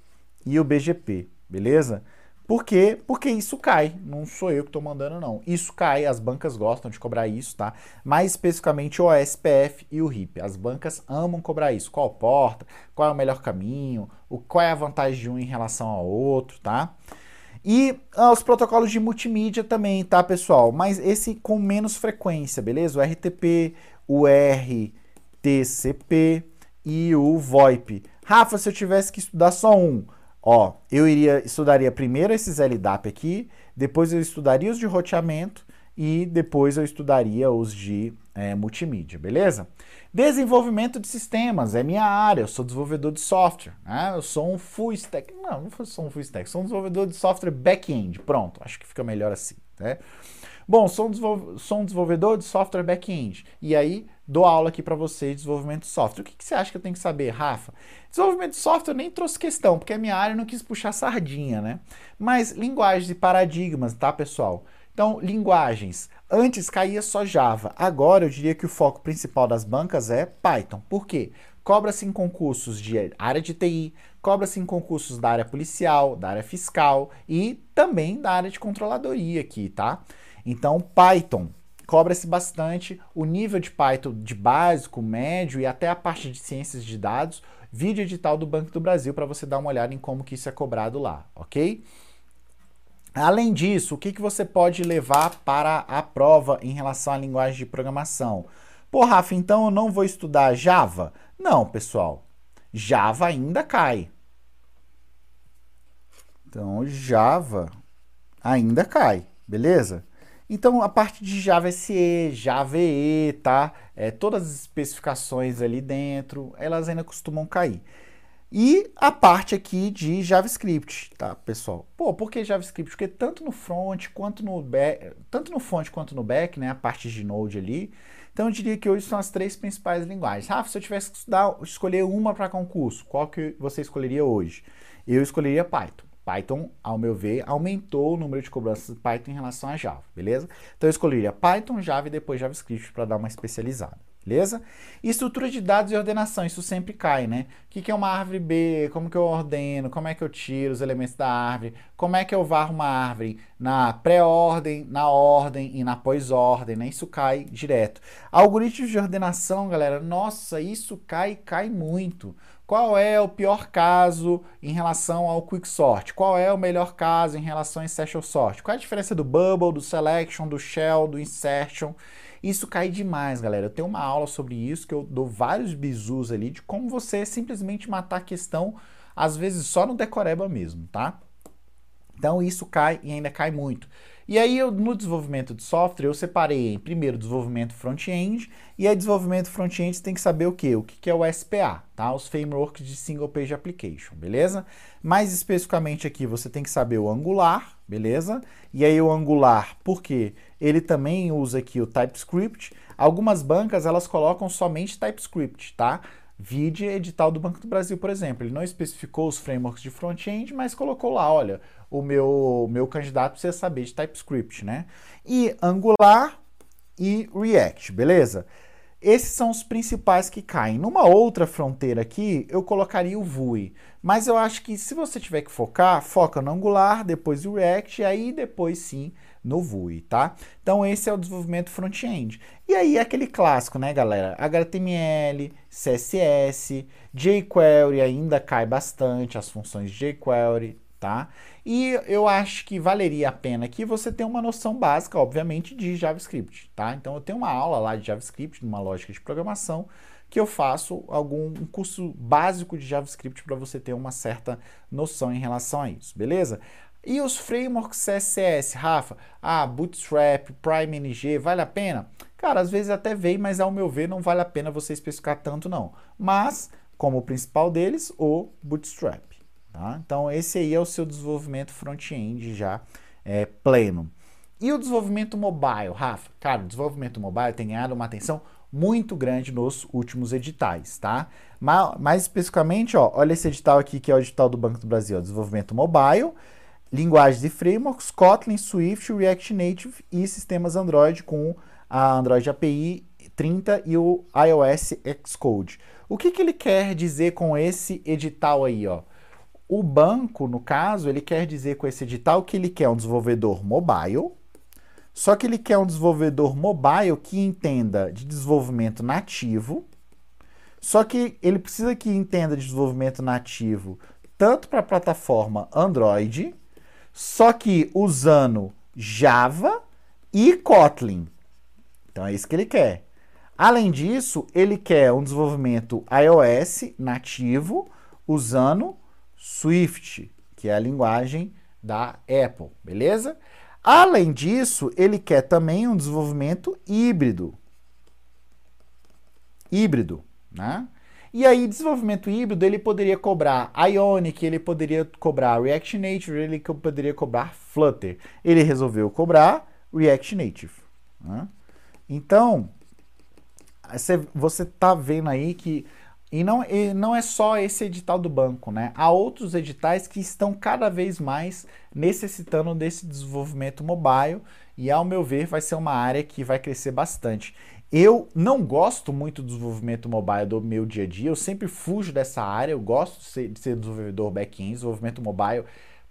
e o BGP, beleza? Por quê? Porque isso cai. Não sou eu que estou mandando, não. Isso cai, as bancas gostam de cobrar isso, tá? Mais especificamente o SPF e o RIP. As bancas amam cobrar isso. Qual porta, qual é o melhor caminho, o, qual é a vantagem de um em relação ao outro, tá? E ah, os protocolos de multimídia também, tá, pessoal? Mas esse com menos frequência, beleza? O RTP, o R, TCP e o VoIP. Rafa, se eu tivesse que estudar só um, ó, eu iria estudaria primeiro esses LDAP aqui, depois eu estudaria os de roteamento e depois eu estudaria os de é, multimídia, beleza? Desenvolvimento de sistemas é minha área, eu sou desenvolvedor de software, né? eu sou um full stack, não, não sou um full stack, sou um desenvolvedor de software back-end, pronto, acho que fica melhor assim, né? Bom, sou um, sou um desenvolvedor de software back-end. E aí, dou aula aqui para vocês de desenvolvimento de software. O que, que, você acha que eu tenho que saber, Rafa? Desenvolvimento de software eu nem trouxe questão, porque a minha área não quis puxar sardinha, né? Mas linguagens e paradigmas, tá, pessoal? Então, linguagens. Antes caía só Java. Agora eu diria que o foco principal das bancas é Python. Por quê? Cobra-se em concursos de área de TI, cobra-se em concursos da área policial, da área fiscal e também da área de controladoria aqui, tá? Então, Python cobra-se bastante o nível de Python de básico, médio e até a parte de ciências de dados, vídeo edital do Banco do Brasil para você dar uma olhada em como que isso é cobrado lá, ok? Além disso, o que, que você pode levar para a prova em relação à linguagem de programação? Pô, Rafa, então eu não vou estudar Java? Não, pessoal. Java ainda cai. Então, Java ainda cai, beleza? Então, a parte de Java SE, Java EE, tá? É, todas as especificações ali dentro, elas ainda costumam cair. E a parte aqui de JavaScript, tá, pessoal? Pô, por que JavaScript? Porque tanto no front quanto no back, tanto no front quanto no back, né, a parte de Node ali. Então eu diria que hoje são as três principais linguagens. Rafa, se eu tivesse que estudar, escolher uma para concurso, qual que você escolheria hoje? Eu escolheria Python. Python, ao meu ver, aumentou o número de cobranças de Python em relação a Java, beleza? Então eu escolheria Python, Java e depois JavaScript para dar uma especializada, beleza? Estrutura de dados e ordenação, isso sempre cai, né? O que, é uma árvore B? Como que eu ordeno? Como é que eu tiro os elementos da árvore? Como é que eu varro uma árvore na pré-ordem, na ordem e na pós-ordem, né? Isso cai direto. Algoritmos de ordenação, galera, nossa, isso cai, cai muito. Qual é o pior caso em relação ao quicksort? Qual é o melhor caso em relação ao insertion sort? Qual é a diferença do bubble, do selection, do shell, do insertion? Isso cai demais, galera. Eu tenho uma aula sobre isso que eu dou vários bizus ali de como você simplesmente matar a questão, às vezes só no decoreba mesmo, tá? Então isso cai e ainda cai muito. E aí, eu, no desenvolvimento de software, eu separei primeiro desenvolvimento front-end, e aí desenvolvimento front-end tem que saber o que? O que é o SPA, tá? Os frameworks de Single Page Application, beleza? Mais especificamente aqui, você tem que saber o Angular, beleza? E aí o Angular, por quê? Ele também usa aqui o TypeScript. Algumas bancas, elas colocam somente TypeScript, tá? Vide edital do Banco do Brasil, por exemplo. Ele não especificou os frameworks de front-end, mas colocou lá, olha, o meu, meu candidato precisa saber de TypeScript, né? E Angular e React, beleza? Esses são os principais que caem. Numa outra fronteira aqui, eu colocaria o Vue. Mas eu acho que se você tiver que focar, foca no Angular, depois o React, e aí depois sim no Vue, tá? Então esse é o desenvolvimento front-end. E aí aquele clássico, né, galera? HTML, CSS, jQuery ainda cai bastante, as funções jQuery, tá? E eu acho que valeria a pena que você tenha uma noção básica, obviamente, de JavaScript, tá? Então eu tenho uma aula lá de JavaScript, numa lógica de programação, que eu faço algum um curso básico de JavaScript para você ter uma certa noção em relação a isso, beleza? E os frameworks CSS, Rafa? Ah, Bootstrap, PrimeNG, vale a pena? Cara, às vezes até vem, mas ao meu ver não vale a pena você especificar tanto não. Mas, como o principal deles, o Bootstrap. Tá? Então, esse aí é o seu desenvolvimento front-end já é, pleno. E o desenvolvimento mobile, Rafa? Cara, o desenvolvimento mobile tem ganhado uma atenção muito grande nos últimos editais, tá? Mais, mais especificamente, ó, olha esse edital aqui que é o edital do Banco do Brasil, ó, desenvolvimento mobile, linguagens e frameworks, Kotlin, Swift, React Native e sistemas Android com a Android API 30 e o iOS Xcode. O que, que ele quer dizer com esse edital aí, ó? O banco, no caso, ele quer dizer com esse edital que ele quer um desenvolvedor mobile, só que ele quer um desenvolvedor mobile que entenda de desenvolvimento nativo, só que ele precisa que entenda de desenvolvimento nativo tanto para a plataforma Android, só que usando Java e Kotlin. Então é isso que ele quer. Além disso, ele quer um desenvolvimento iOS nativo usando Swift, que é a linguagem da Apple, beleza? Além disso, ele quer também um desenvolvimento híbrido. Híbrido, né? E aí, desenvolvimento híbrido, ele poderia cobrar Ionic, ele poderia cobrar React Native, ele poderia cobrar Flutter. Ele resolveu cobrar React Native. Né? Então, você está vendo aí que e não, e não é só esse edital do banco, né? Há outros editais que estão cada vez mais necessitando desse desenvolvimento mobile e, ao meu ver, vai ser uma área que vai crescer bastante. Eu não gosto muito do desenvolvimento mobile do meu dia a dia, eu sempre fujo dessa área, eu gosto de ser, de ser desenvolvedor back-end, desenvolvimento mobile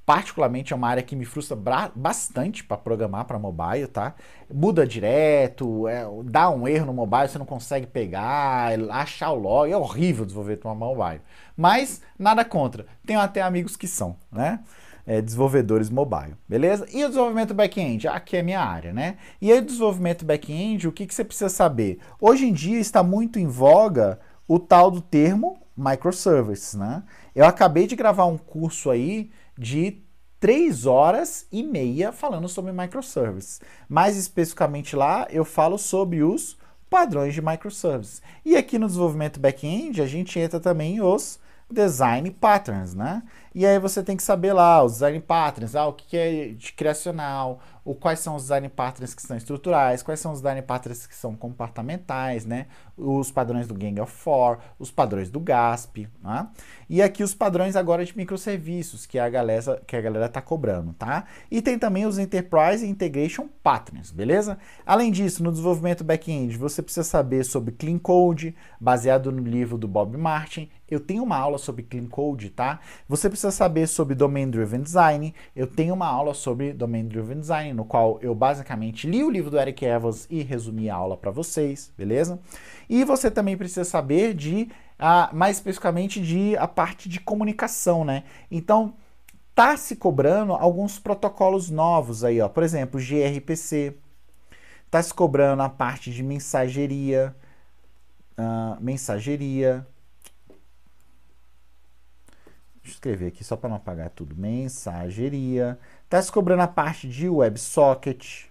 particularmente é uma área que me frustra bastante para programar para mobile, tá? Muda direto, é, dá um erro no mobile, você não consegue pegar, achar o log, é horrível desenvolver para mobile. Mas nada contra, tenho até amigos que são, né? É, desenvolvedores mobile, beleza? E o desenvolvimento back-end? Aqui é minha área, né? E aí, o desenvolvimento back-end, o que, que você precisa saber? Hoje em dia está muito em voga o tal do termo microservices, né? Eu acabei de gravar um curso aí de 3 horas e meia falando sobre microservices. Mais especificamente lá, eu falo sobre os padrões de microservices. E aqui no desenvolvimento back-end, a gente entra também os design patterns, né? E aí você tem que saber lá os design patterns, ah, o que é de criacional, o, quais são os design patterns que são estruturais, quais são os design patterns que são comportamentais, né? Os padrões do Gang of Four, os padrões do GASP, né? E aqui os padrões agora de microserviços que a galera que a galera tá cobrando, tá? E tem também os Enterprise Integration Patterns, beleza? Além disso, no desenvolvimento back-end, você precisa saber sobre Clean Code, baseado no livro do Bob Martin. Eu tenho uma aula sobre Clean Code, tá? Você precisa saber sobre Domain Driven Design. Eu tenho uma aula sobre Domain Driven Design no qual eu basicamente li o livro do Eric Evans e resumi a aula para vocês, beleza? E você também precisa saber de, uh, mais especificamente, de a parte de comunicação, né? Então, tá se cobrando alguns protocolos novos aí, ó. Por exemplo, gRPC. Está se cobrando a parte de mensageria, uh, mensageria. Deixa eu escrever aqui só para não apagar tudo. Mensageria. Está se cobrando a parte de WebSocket.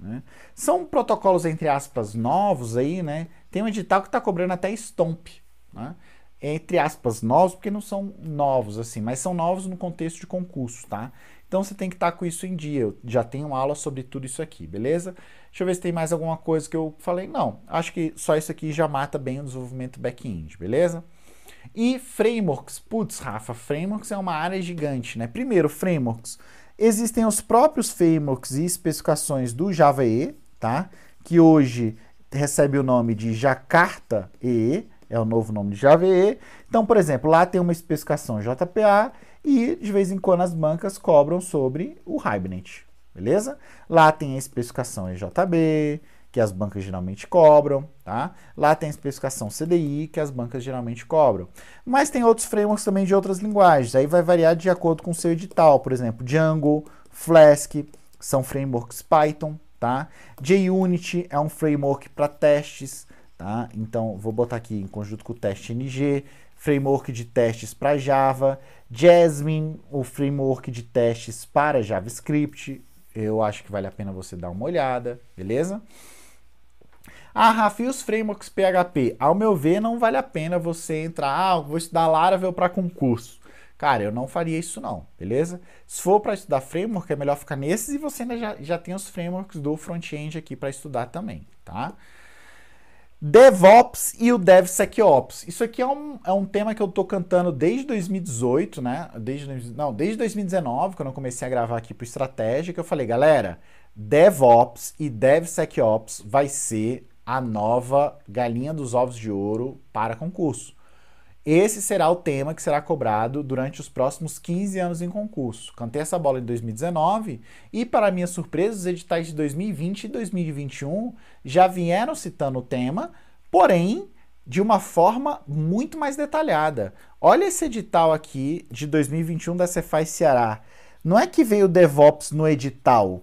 Né? São protocolos, entre aspas, novos aí, né? Tem um edital que está cobrando até Stomp. Né? Entre aspas, novos, porque não são novos, assim, mas são novos no contexto de concurso, tá? Então você tem que estar tá com isso em dia. Eu já tenho aula sobre tudo isso aqui, beleza? Deixa eu ver se tem mais alguma coisa que eu falei. Não, acho que só isso aqui já mata bem o desenvolvimento back-end, beleza? E frameworks. Putz, Rafa, frameworks é uma área gigante, né? Primeiro, frameworks. Existem os próprios frameworks e especificações do Java EE, tá? Que hoje recebe o nome de Jakarta EE, é o novo nome de Java EE. Então, por exemplo, lá tem uma especificação JPA e de vez em quando as bancas cobram sobre o Hibernate, beleza? Lá tem a especificação EJB, que as bancas geralmente cobram, tá? Lá tem a especificação CDI, que as bancas geralmente cobram. Mas tem outros frameworks também de outras linguagens, aí vai variar de acordo com o seu edital, por exemplo, Django, Flask, são frameworks Python, tá? JUnity é um framework para testes, tá? Então, vou botar aqui em conjunto com o teste NG, framework de testes para Java, Jasmine, o framework de testes para JavaScript. Eu acho que vale a pena você dar uma olhada, beleza? Ah, Rafa, e os frameworks PHP? Ao meu ver, não vale a pena você entrar, ah, vou estudar Laravel para concurso. Cara, eu não faria isso não, beleza? Se for para estudar framework, é melhor ficar nesses e você ainda já, já tem os frameworks do front-end aqui para estudar também, tá? DevOps e o DevSecOps. Isso aqui é um, é um tema que eu tô cantando desde 2018, né? Desde, não, desde 2019, quando eu comecei a gravar aqui pro Estratégia, que eu falei, galera, DevOps e DevSecOps vai ser a nova galinha dos ovos de ouro para concurso. Esse será o tema que será cobrado durante os próximos 15 anos em concurso. Cantei essa bola em 2019 e, para minha surpresa, os editais de 2020 e 2021 já vieram citando o tema, porém de uma forma muito mais detalhada. Olha esse edital aqui de 2021 da Cefaz Ceará. Não é que veio o DevOps no edital,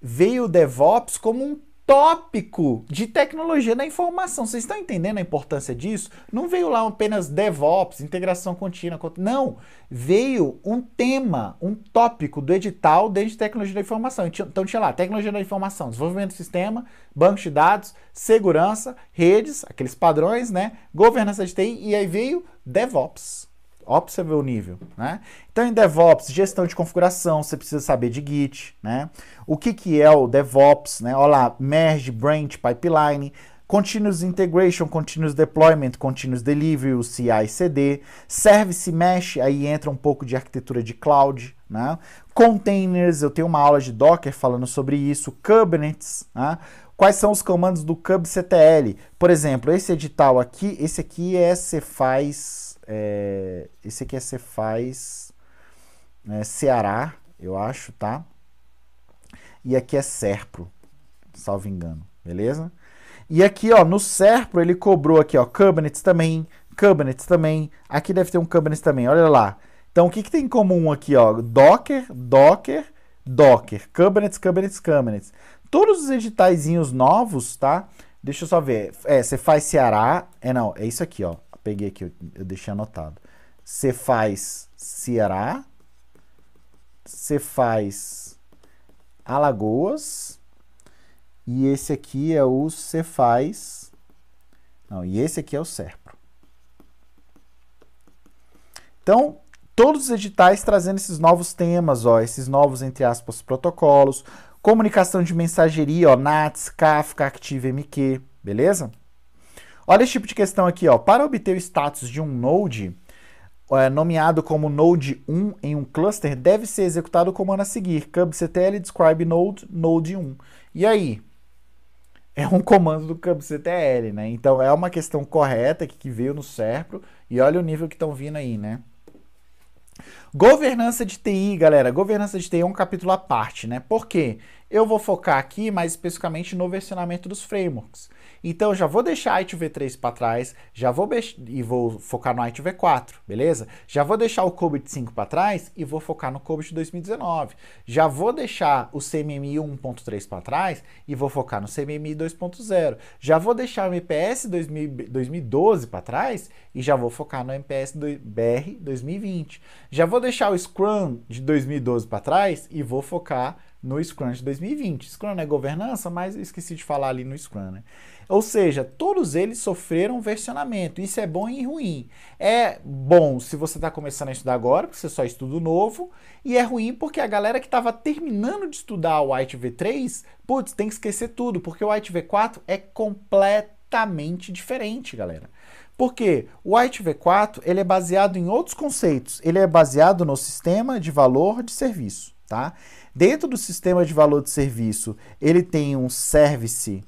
veio o DevOps como um tópico de tecnologia da informação. Vocês estão entendendo a importância disso? Não veio lá apenas DevOps, integração contínua. Não. Veio um tema, um tópico do edital dentro de tecnologia da informação. Então tinha lá tecnologia da informação, desenvolvimento do sistema, bancos de dados, segurança, redes, aqueles padrões, né? Governança de TI, e aí veio DevOps. Ó, você ver o nível, né? Então, em DevOps, gestão de configuração, você precisa saber de Git, né? O que, que é o DevOps, né? Olha lá, Merge, Branch, Pipeline, Continuous Integration, Continuous Deployment, Continuous Delivery, o CI CD, Service Mesh, aí entra um pouco de arquitetura de cloud, né? Containers, eu tenho uma aula de Docker falando sobre isso, Kubernetes, né? Quais são os comandos do kubectl? Por exemplo, esse edital aqui, esse aqui é Cefaz é, esse aqui é Cefaz é, Ceará, eu acho, tá? E aqui é Serpro, salvo engano, beleza? E aqui, ó, no Serpro ele cobrou aqui, ó, Kubernetes também, Kubernetes também. Aqui deve ter um Kubernetes também, olha lá. Então, o que, que tem em comum aqui, ó? Docker, Docker, Docker, Kubernetes, Kubernetes, Kubernetes. Todos os editaizinhos novos, tá? Deixa eu só ver. É, você faz Ceará. É, não, é isso aqui, ó peguei aqui, eu, eu deixei anotado. Você faz Ceará, você faz Alagoas, e esse aqui é o Cefaz. Não, e esse aqui é o Serpro. Então, todos os editais trazendo esses novos temas, ó, esses novos, entre aspas, protocolos, comunicação de mensageria, ó, NATS, Kafka, ActiveMQ, beleza? Olha esse tipo de questão aqui, ó. Para obter o status de um node é, nomeado como node 1 em um cluster, deve ser executado o comando a seguir: kubectl describe node node 1. E aí? É um comando do kubectl, né? Então é uma questão correta que, veio no Serpro e olha o nível que estão vindo aí, né? Governança de TI, galera. Governança de TI é um capítulo à parte, né? Por quê? Eu vou focar aqui mais especificamente no versionamento dos frameworks. Então, já vou deixar ITV3 para trás, já vou e vou focar no ITV4, beleza? Já vou deixar o COBIT 5 para trás e vou focar no COBIT 2019. Já vou deixar o CMMI 1.3 para trás e vou focar no CMMI 2.0. Já vou deixar o MPS 2000, 2012 para trás e já vou focar no MPS BR 2020. Já vou deixar o Scrum de 2012 para trás e vou focar no Scrum de 2020. Scrum é governança, mas esqueci de falar ali no Scrum, né? Ou seja, todos eles sofreram versionamento. Isso é bom e ruim. É bom se você está começando a estudar agora, porque você só estuda novo, e é ruim porque a galera que estava terminando de estudar o White V3, putz, tem que esquecer tudo, porque o White V4 é completamente diferente, galera. Porque o White V4 ele é baseado em outros conceitos. Ele é baseado no sistema de valor de serviço, tá? Dentro do sistema de valor de serviço, ele tem um Service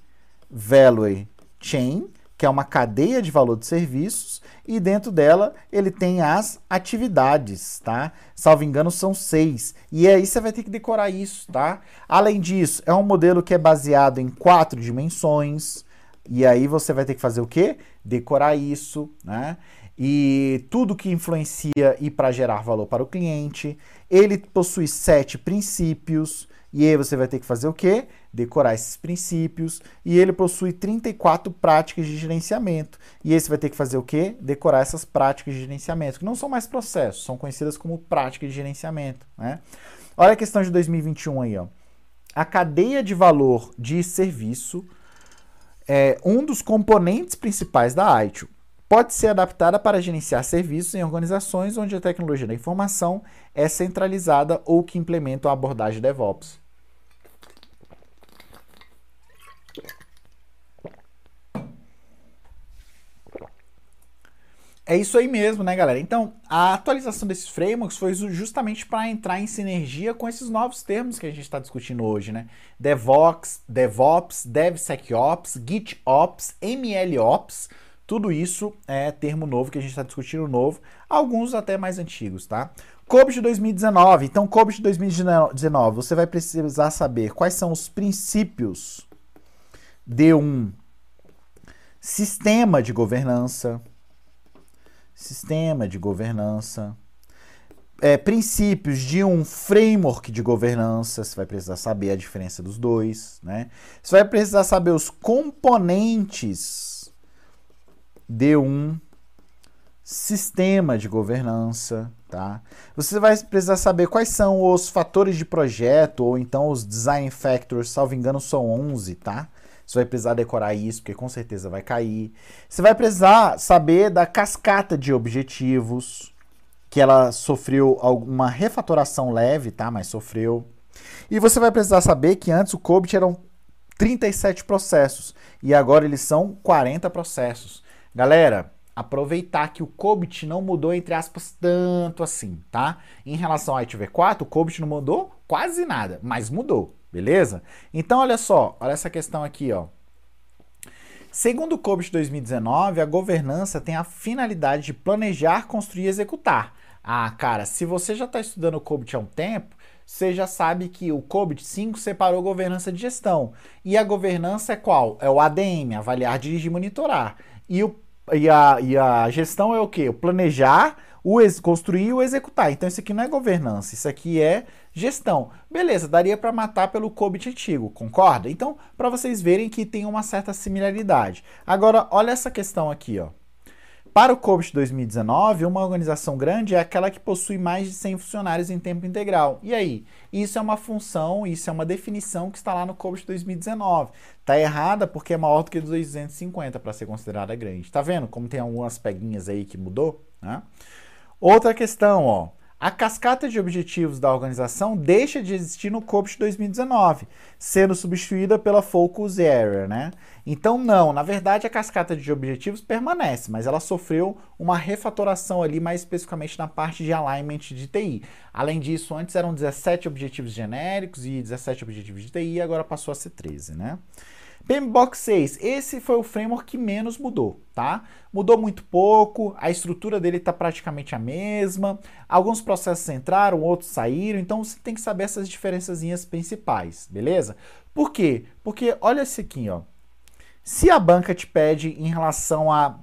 Value Chain, que é uma cadeia de valor de serviços, e dentro dela ele tem as atividades, tá? Salvo engano, são seis. E aí você vai ter que decorar isso, tá? Além disso, é um modelo que é baseado em quatro dimensões. E aí você vai ter que fazer o quê? Decorar isso, né? E tudo que influencia e para gerar valor para o cliente. Ele possui sete princípios, e aí você vai ter que fazer o quê? Decorar esses princípios. E ele possui 34 práticas de gerenciamento. E aí você vai ter que fazer o quê? Decorar essas práticas de gerenciamento, que não são mais processos, são conhecidas como práticas de gerenciamento. Né? Olha a questão de 2021 aí, ó. A cadeia de valor de serviço é um dos componentes principais da ITIL pode ser adaptada para gerenciar serviços em organizações onde a tecnologia da informação é centralizada ou que implementam a abordagem DevOps. É isso aí mesmo, né, galera? Então, a atualização desses frameworks foi justamente para entrar em sinergia com esses novos termos que a gente está discutindo hoje, né? DevOps, DevOps, DevSecOps, GitOps, MLOps, tudo isso é termo novo que a gente está discutindo novo, alguns até mais antigos, tá? COBIT de 2019. Então, COBIT de 2019, você vai precisar saber quais são os princípios de um sistema de governança. Sistema de governança. É, princípios de um framework de governança, você vai precisar saber a diferença dos dois, né? Você vai precisar saber os componentes de um sistema de governança, tá? Você vai precisar saber quais são os fatores de projeto ou então os design factors, salvo engano, são 11, tá? Você vai precisar decorar isso, porque com certeza vai cair. Você vai precisar saber da cascata de objetivos, que ela sofreu alguma refatoração leve, tá? Mas sofreu. E você vai precisar saber que antes o COBIT eram 37 processos e agora eles são 40 processos. Galera, aproveitar que o COBIT não mudou, entre aspas, tanto assim, tá? Em relação ao ITV4, o COBIT não mudou quase nada, mas mudou, beleza? Então, olha só, olha essa questão aqui, ó. Segundo o COBIT 2019, a governança tem a finalidade de planejar, construir e executar. Ah, cara, se você já está estudando o COBIT há um tempo, você já sabe que o COBIT 5 separou governança de gestão. E a governança é qual? É o ADM, avaliar, dirigir e monitorar. E o e a, e a gestão é o quê? O planejar, o construir e o executar. Então isso aqui não é governança, isso aqui é gestão. Beleza, daria para matar pelo COBIT antigo, concorda? Então, para vocês verem que tem uma certa similaridade. Agora, olha essa questão aqui, ó. Para o COBIT 2019, uma organização grande é aquela que possui mais de 100 funcionários em tempo integral. E aí? Isso é uma função, isso é uma definição que está lá no COBIT 2019. Está errada porque é maior do que 250 para ser considerada grande. Tá vendo como tem algumas peguinhas aí que mudou? Né? Outra questão, ó. A cascata de objetivos da organização deixa de existir no COBIT 2019, sendo substituída pela Focus Area, né? Então, não, na verdade a cascata de objetivos permanece, mas ela sofreu uma refatoração ali, mais especificamente na parte de alignment de TI. Além disso, antes eram 17 objetivos genéricos e 17 objetivos de TI, agora passou a ser 13, né? PMBOK 6, esse foi o framework que menos mudou, tá? Mudou muito pouco, a estrutura dele está praticamente a mesma, alguns processos entraram, outros saíram, então você tem que saber essas diferençazinhas principais, beleza? Por quê? Porque olha esse aqui, ó. Se a banca te pede em relação a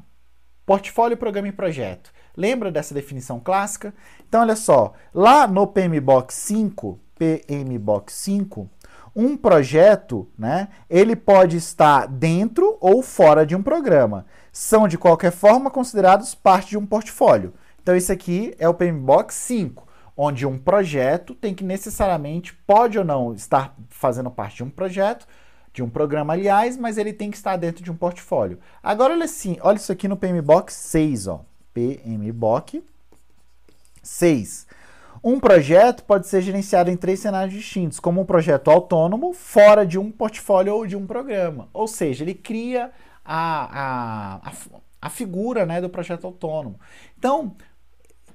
portfólio, programa e projeto, lembra dessa definição clássica? Então olha só, lá no PMBOK 5, PMBOK 5, um projeto, né, ele pode estar dentro ou fora de um programa. São, de qualquer forma, considerados parte de um portfólio. Então, esse aqui é o PMBOK 5, onde um projeto tem que necessariamente, pode ou não estar fazendo parte de um projeto, de um programa, aliás, mas ele tem que estar dentro de um portfólio. Agora, olha assim, olha isso aqui no PMBOK 6, ó. PMBOK 6. Um projeto pode ser gerenciado em três cenários distintos, como um projeto autônomo, fora de um portfólio ou de um programa. Ou seja, ele cria a, a, a, a figura né, do projeto autônomo. Então,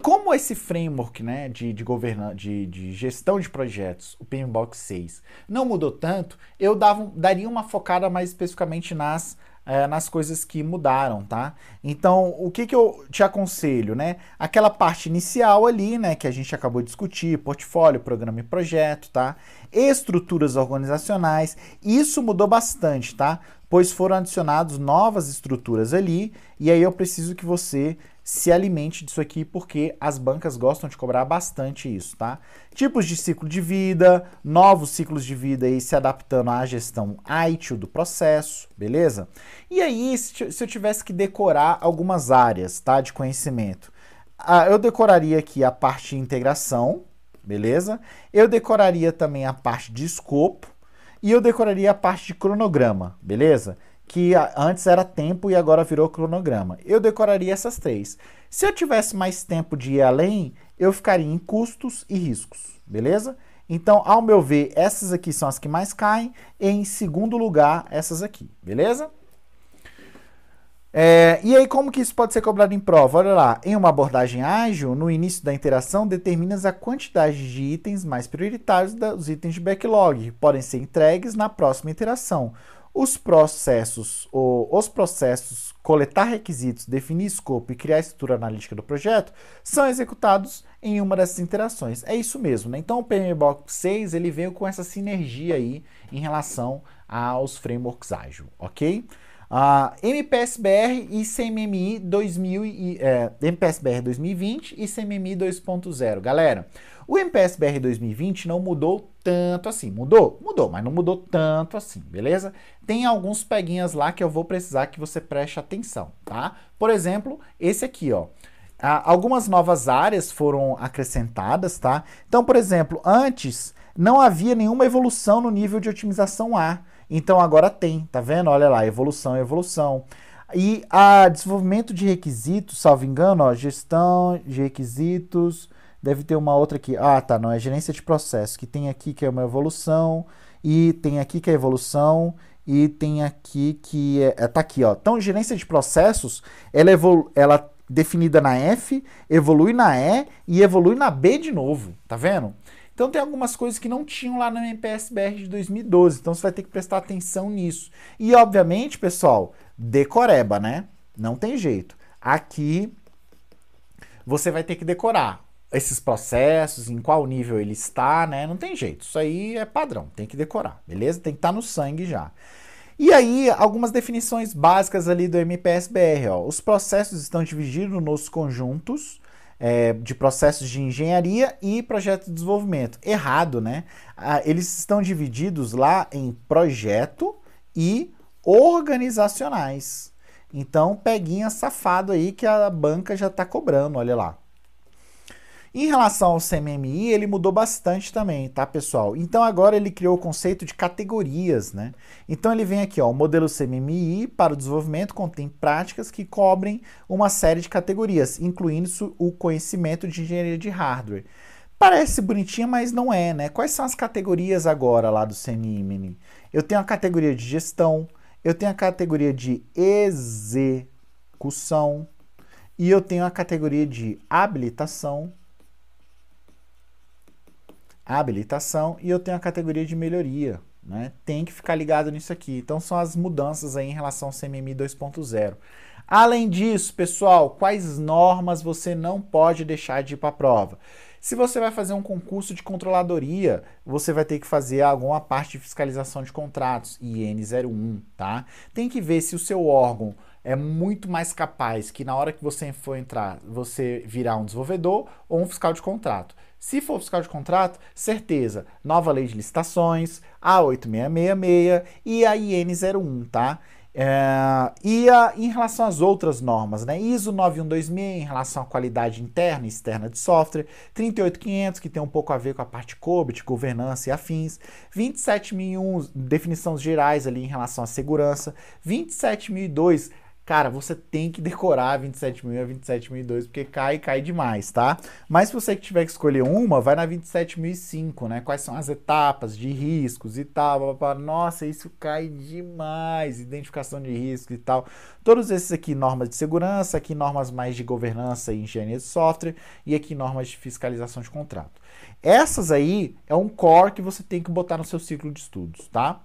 como esse framework né, de, de, governa de, de gestão de projetos, o PMBOK 6, não mudou tanto, eu dava, daria uma focada mais especificamente nas é, nas coisas que mudaram, tá? Então, o que, que eu te aconselho, né? Aquela parte inicial ali, né, que a gente acabou de discutir, portfólio, programa e projeto, tá? Estruturas organizacionais, isso mudou bastante, tá? Pois foram adicionados novas estruturas ali, e aí eu preciso que você se alimente disso aqui porque as bancas gostam de cobrar bastante isso, tá? Tipos de ciclo de vida, novos ciclos de vida aí se adaptando à gestão ITIL do processo, beleza? E aí, se eu tivesse que decorar algumas áreas, tá, de conhecimento, eu decoraria aqui a parte de integração, beleza? Eu decoraria também a parte de escopo e eu decoraria a parte de cronograma, beleza? Que antes era tempo e agora virou cronograma. Eu decoraria essas três. Se eu tivesse mais tempo de ir além, eu ficaria em custos e riscos, beleza? Então, ao meu ver, essas aqui são as que mais caem, em segundo lugar, essas aqui, beleza? É, e aí, como que isso pode ser cobrado em prova? Olha lá, em uma abordagem ágil, no início da interação, determinas a quantidade de itens mais prioritários dos itens de backlog, podem ser entregues na próxima interação. Os processos, os processos coletar requisitos, definir escopo e criar a estrutura analítica do projeto são executados em uma dessas interações. É isso mesmo, né? Então o PMBOK 6 ele veio com essa sinergia aí em relação aos frameworks ágil, ok? Uh, MPSBR e CMMI 2000 e, é, MPSBR 2020 e CMMI 2.0. Galera, o MPSBR 2020 não mudou tanto assim. Mudou? Mudou, mas não mudou tanto assim, beleza? Tem alguns peguinhas lá que eu vou precisar que você preste atenção, tá? Por exemplo, esse aqui, ó. algumas novas áreas foram acrescentadas, tá? Então, por exemplo, antes não havia nenhuma evolução no nível de otimização A. Então agora tem, tá vendo? Olha lá, evolução, evolução. E a desenvolvimento de requisitos, salvo engano, ó, gestão de requisitos, Deve ter uma outra aqui. Ah, tá, não, é gerência de processo, que tem aqui que é uma evolução, e tem aqui que é evolução, e tem aqui que é, é tá aqui, ó. Então, gerência de processos, ela evolu ela definida na F, evolui na E e evolui na B de novo, tá vendo? Então tem algumas coisas que não tinham lá no MPSBR de 2012, então você vai ter que prestar atenção nisso. E obviamente, pessoal, decoreba, né? Não tem jeito. Aqui você vai ter que decorar esses processos, em qual nível ele está, né? Não tem jeito. Isso aí é padrão, tem que decorar, beleza? Tem que estar tá no sangue já. E aí, algumas definições básicas ali do MPSBR. Ó. Os processos estão divididos nos conjuntos é, de processos de engenharia e projeto de desenvolvimento. Errado, né? Ah, eles estão divididos lá em projeto e organizacionais. Então, peguinha safado aí que a banca já está cobrando, olha lá. Em relação ao CMMI, ele mudou bastante também, tá, pessoal? Então agora ele criou o conceito de categorias, né? Então ele vem aqui, ó, o modelo CMMI para o desenvolvimento contém práticas que cobrem uma série de categorias, incluindo o conhecimento de engenharia de hardware. Parece bonitinha, mas não é, né? Quais são as categorias agora lá do CMMI? Eu tenho a categoria de gestão, eu tenho a categoria de execução e eu tenho a categoria de habilitação habilitação e eu tenho a categoria de melhoria. Né? Tem que ficar ligado nisso aqui. Então são as mudanças aí em relação ao CMMI 2.0. Além disso, pessoal, quais normas você não pode deixar de ir para a prova? Se você vai fazer um concurso de controladoria, você vai ter que fazer alguma parte de fiscalização de contratos, IN01, tá? Tem que ver se o seu órgão é muito mais capaz que na hora que você for entrar, você virar um desenvolvedor ou um fiscal de contrato. Se for fiscal de contrato, certeza, nova lei de licitações, A8666 e a IN01, tá? É, e a, em relação às outras normas, né? ISO 9126 em relação à qualidade interna e externa de software, 38500 que tem um pouco a ver com a parte COBIT, governança e afins, 27001 definições gerais ali em relação à segurança, 27002 Cara, você tem que decorar 27.000 a 27.002, porque cai e cai demais, tá? Mas se você tiver que escolher uma, vai na 27.005, né? Quais são as etapas de riscos e tal. Nossa, isso cai demais. Identificação de riscos e tal. Todos esses aqui, normas de segurança, aqui normas mais de governança e engenharia de software, e aqui normas de fiscalização de contrato. Essas aí é um core que você tem que botar no seu ciclo de estudos, tá?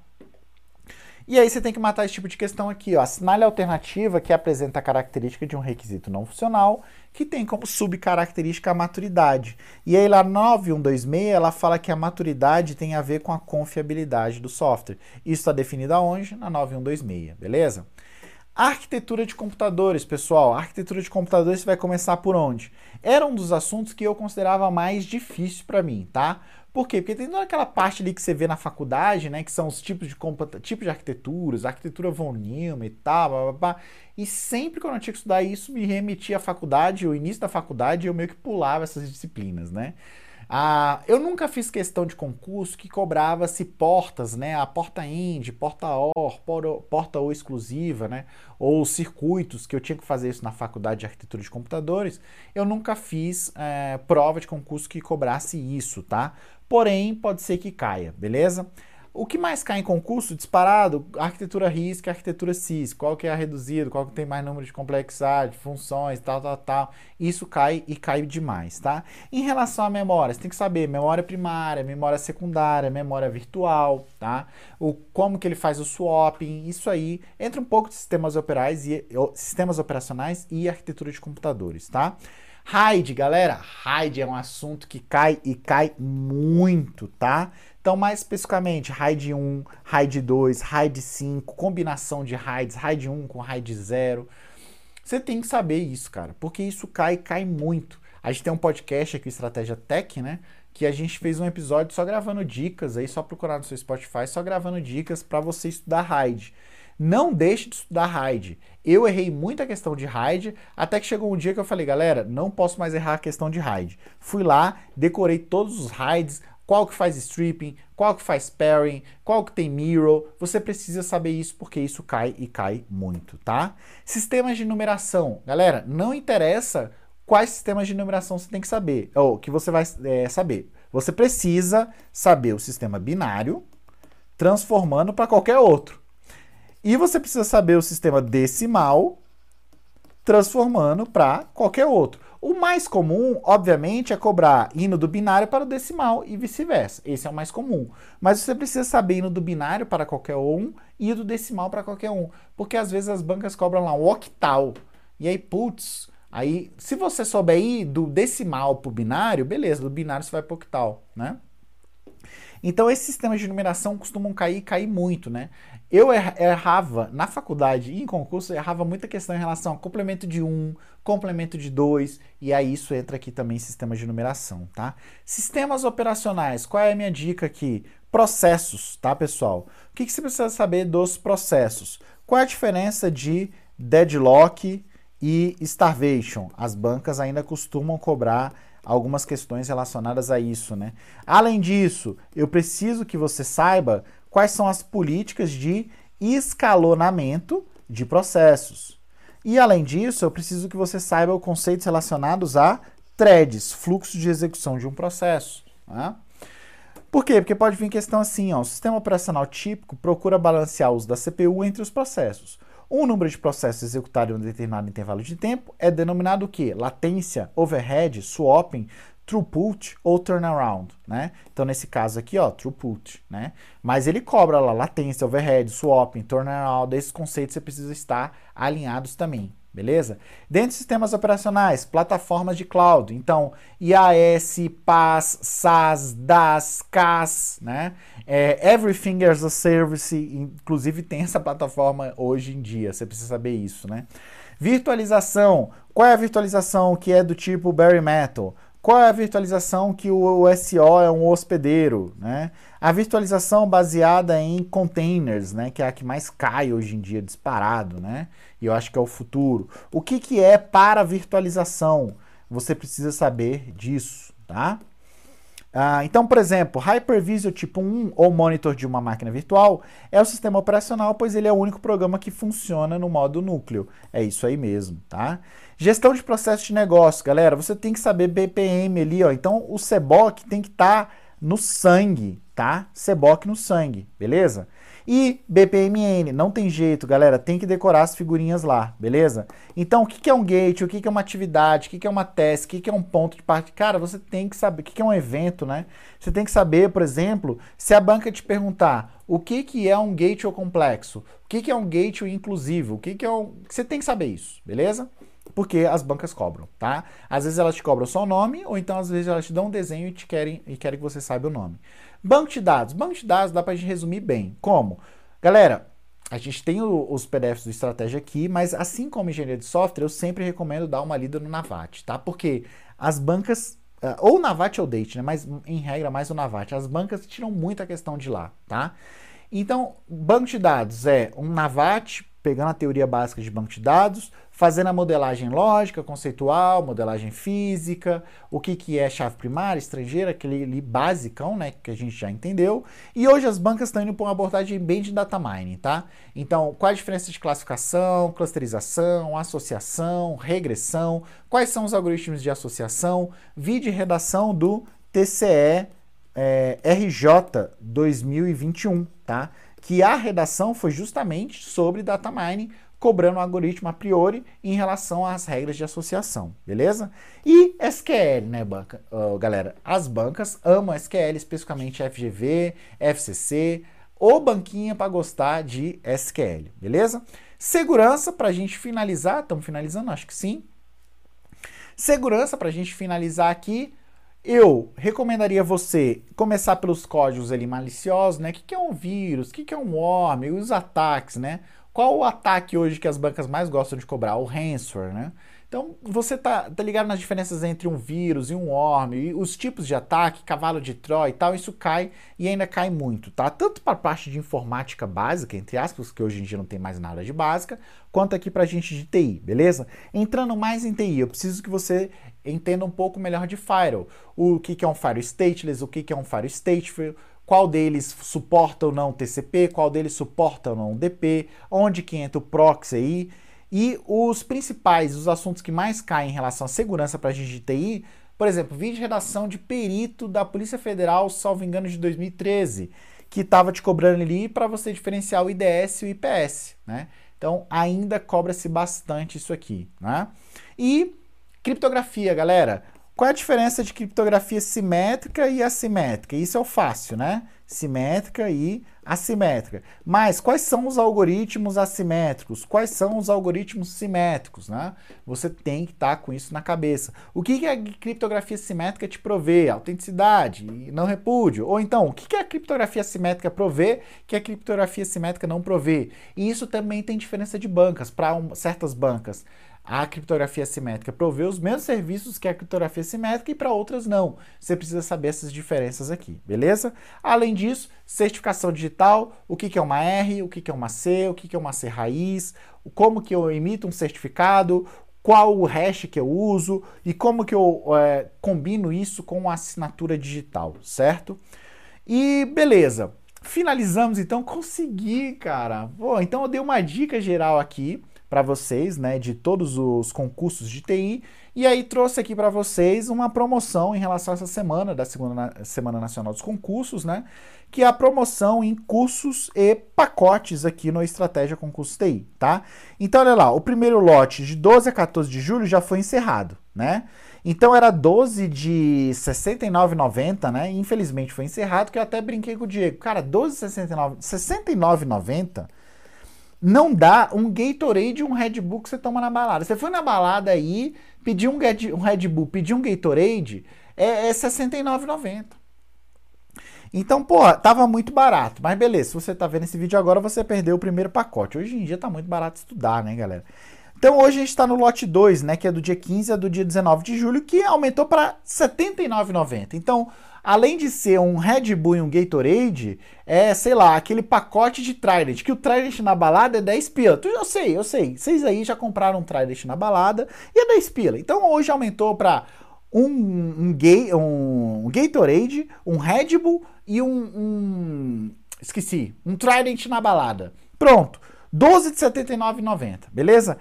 E aí você tem que matar esse tipo de questão aqui, ó. Assinale a alternativa que apresenta a característica de um requisito não funcional, que tem como subcaracterística a maturidade. E aí lá 9126, ela fala que a maturidade tem a ver com a confiabilidade do software. Isso está definido aonde? Na 9126, beleza? Arquitetura de computadores, pessoal. Arquitetura de computadores vai começar por onde? Era um dos assuntos que eu considerava mais difícil para mim, tá? Por quê? Porque tem toda aquela parte ali que você vê na faculdade, né? Que são os tipos de, tipos de arquiteturas, arquitetura von Neumann e tal, blá, blá, blá. E sempre quando eu tinha que estudar isso, me remetia à faculdade, o início da faculdade, eu meio que pulava essas disciplinas, né? Ah, eu nunca fiz questão de concurso que cobrava-se portas, né? A porta IND, porta OR, porta O exclusiva, né? Ou circuitos, que eu tinha que fazer isso na faculdade de arquitetura de computadores. Eu nunca fiz é, prova de concurso que cobrasse isso, tá? Porém, pode ser que caia, beleza? O que mais cai em concurso disparado? Arquitetura RISC, arquitetura CIS. Qual que é a reduzida? Qual que tem mais número de complexidade, funções, tal, tal, tal. Isso cai e cai demais, tá? Em relação à memória, você tem que saber memória primária, memória secundária, memória virtual, tá? O, como que ele faz o swapping, isso aí. Entra um pouco de sistemas operais e sistemas operacionais e arquitetura de computadores, tá? RAID, galera, RAID é um assunto que cai e cai muito, tá? Então, mais especificamente, RAID 1, RAID 2, RAID 5, combinação de RAIDs, RAID 1 com RAID 0. Você tem que saber isso, cara, porque isso cai cai muito. A gente tem um podcast aqui, Estratégia Tech, né? Que a gente fez um episódio só gravando dicas aí, só procurar no seu Spotify, só gravando dicas para você estudar RAID. Não deixe de estudar RAID. Eu errei muita questão de RAID, até que chegou um dia que eu falei, galera, não posso mais errar a questão de RAID. Fui lá, decorei todos os RAIDs, qual que faz stripping, qual que faz pairing, qual que tem mirror. Você precisa saber isso porque isso cai e cai muito, tá? Sistemas de numeração. Galera, não interessa quais sistemas de numeração você tem que saber, ou que você vai é, saber. Você precisa saber o sistema binário, transformando para qualquer outro. E você precisa saber o sistema decimal transformando para qualquer outro. O mais comum, obviamente, é cobrar hino do binário para o decimal e vice-versa. Esse é o mais comum. Mas você precisa saber hino do binário para qualquer um e do decimal para qualquer um. Porque às vezes as bancas cobram lá um octal. E aí, putz, aí se você souber ir do decimal para o binário, beleza, do binário você vai para o octal, né? Então esses sistemas de numeração costumam cair cair muito, né? Eu errava na faculdade e em concurso, errava muita questão em relação ao complemento de um, complemento de dois, e aí isso entra aqui também em sistemas de numeração, tá? Sistemas operacionais, qual é a minha dica aqui? Processos, tá, pessoal? O que, que você precisa saber dos processos? Qual é a diferença de deadlock e starvation? As bancas ainda costumam cobrar algumas questões relacionadas a isso, né? Além disso, eu preciso que você saiba quais são as políticas de escalonamento de processos. E além disso, eu preciso que você saiba os conceitos relacionados a threads, fluxo de execução de um processo. Né? Por quê? Porque pode vir questão assim, ó, o sistema operacional típico procura balancear o uso da CPU entre os processos. Um número de processos executados em um determinado intervalo de tempo é denominado o quê? Latência, overhead, swapping. throughput ou turnaround, né? Então nesse caso aqui, ó, throughput, né? Mas ele cobra lá latência, overhead, swapping, turnaround, esses conceitos você precisa estar alinhados também, beleza? Dentro de sistemas operacionais, plataformas de cloud, então IaaS, PaaS, SaaS, DaaS, CaaS, né? É, Everything as a Service, inclusive tem essa plataforma hoje em dia, você precisa saber isso, né? Virtualização, qual é a virtualização que é do tipo Bare Metal? Qual é a virtualização que o, SO é um hospedeiro, né? A virtualização baseada em containers, né, que é a que mais cai hoje em dia disparado, né? E eu acho que é o futuro. O que, que é para virtualização? Você precisa saber disso, tá? Ah, então, por exemplo, Hypervisor tipo 1 ou monitor de uma máquina virtual é o sistema operacional, pois ele é o único programa que funciona no modo núcleo. É isso aí mesmo, tá? Gestão de processos de negócio, galera, você tem que saber BPM ali, ó. Então, o CEBOC tem que estar tá no sangue, tá? CEBOC no sangue, beleza? E BPMN, não tem jeito, galera, tem que decorar as figurinhas lá, beleza? Então, o que é um gate, o que é uma atividade, o que é uma teste, o que é um ponto de parte? Cara, você tem que saber o que é um evento, né? Você tem que saber, por exemplo, se a banca te perguntar o que, que é um gateway complexo, o que, que é um gateway inclusivo, o que, que é um... Você tem que saber isso, beleza? Porque as bancas cobram, tá? Às vezes elas te cobram só o nome, ou então às vezes elas te dão um desenho e, te querem, e querem que você saiba o nome. Banco de dados. Banco de dados dá pra gente resumir bem. Como? Galera, a gente tem o, os PDFs do Estratégia aqui, mas assim como engenharia de software, eu sempre recomendo dar uma lida no Navat, tá? Porque as bancas, uh, ou Navat ou Date, né? Mas em regra mais o Navat, as bancas tiram muita questão de lá, tá? Então, banco de dados é um Navat pegando a teoria básica de banco de dados, fazendo a modelagem lógica, conceitual, modelagem física, o que, que é chave primária, estrangeira, aquele ali basicão, né, que a gente já entendeu. E hoje as bancas estão indo para uma abordagem bem de data mining, tá? Então, qual a diferença de classificação, clusterização, associação, regressão, quais são os algoritmos de associação, vídeo de redação do TCE é, RJ 2021, tá? Que a redação foi justamente sobre data mining, cobrando um algoritmo a priori em relação às regras de associação, beleza? E SQL, né, banca, uh, galera? As bancas amam SQL, especificamente FGV, FCC, ou banquinha para gostar de SQL, beleza? Segurança, para a gente finalizar, estamos finalizando, acho que sim. Segurança, para a gente finalizar aqui, eu recomendaria você começar pelos códigos ali maliciosos, né? O que, que é um vírus? O que, que é um worm? Os ataques, né? Qual o ataque hoje que as bancas mais gostam de cobrar? O ransomware, né? Então, você tá, tá ligado nas diferenças entre um vírus e um worm, e os tipos de ataque, cavalo de Troia e tal, isso cai e ainda cai muito, tá? Tanto para a parte de informática básica, entre aspas, que hoje em dia não tem mais nada de básica, quanto aqui para a gente de TI, beleza? Entrando mais em TI, eu preciso que você entenda um pouco melhor de firewall. O que, que é um firewall stateless, o que, que é um firewall stateful, qual deles suporta ou não TCP, qual deles suporta ou não DP, onde que entra o proxy aí. E os principais, os assuntos que mais caem em relação à segurança para a gente de TI, por exemplo, vídeo de redação de perito da Polícia Federal, salvo engano, de 2013, que estava te cobrando ali para você diferenciar o IDS e o IPS, né? Então, ainda cobra-se bastante isso aqui, né? E criptografia, galera. Qual é a diferença de criptografia simétrica e assimétrica? Isso é o fácil, né? Simétrica e assimétrica. Mas quais são os algoritmos assimétricos? Quais são os algoritmos simétricos, né? Você tem que estar tá com isso na cabeça. O que, que a criptografia simétrica te provê? Autenticidade e não repúdio. Ou então, o que, que a criptografia simétrica provê que a criptografia simétrica não provê? E isso também tem diferença de bancas, para um, certas bancas a criptografia simétrica provê os mesmos serviços que a criptografia simétrica e para outras não. Você precisa saber essas diferenças aqui, beleza? Além disso, certificação digital, o que, que é uma R, o que, que é uma C, o que, que é uma C raiz, como que eu emito um certificado, qual o hash que eu uso e como que eu é, combino isso com a assinatura digital, certo? E beleza, finalizamos então, consegui, cara. Pô, então eu dei uma dica geral aqui para vocês, né, de todos os concursos de TI. E aí trouxe aqui para vocês uma promoção em relação a essa semana da segunda Semana Nacional dos Concursos, né? Que é a promoção em cursos e pacotes aqui no Estratégia Concurso TI, tá? Então olha lá, o primeiro lote de 12 a 14 de julho já foi encerrado, né? Então era 12 de 69,90, né? Infelizmente foi encerrado, que eu até brinquei com o Diego. Cara, 12,69, 69,90 não dá um Gatorade e um Red Bull que você toma na balada. Você foi na balada aí, pediu um, um Red Bull, pediu um Gatorade, é, é 69,90. Então, pô, tava muito barato. Mas beleza, se você tá vendo esse vídeo agora, você perdeu o primeiro pacote. Hoje em dia tá muito barato estudar, né, galera? Então hoje a gente está no lote 2, né, que é do dia 15 a do dia 19 de julho, que aumentou para R$ 79,90. Então, além de ser um Red Bull e um Gatorade, é, sei lá, aquele pacote de Trident, que o Trident na balada é 10 pila. Eu sei, eu sei. Vocês aí já compraram um Trident na balada e é 10 pila. Então hoje aumentou para um, um, gay, um, Gatorade, um Red Bull e um, um, Esqueci, um Trident na balada. Pronto. 12 de 79,90, beleza?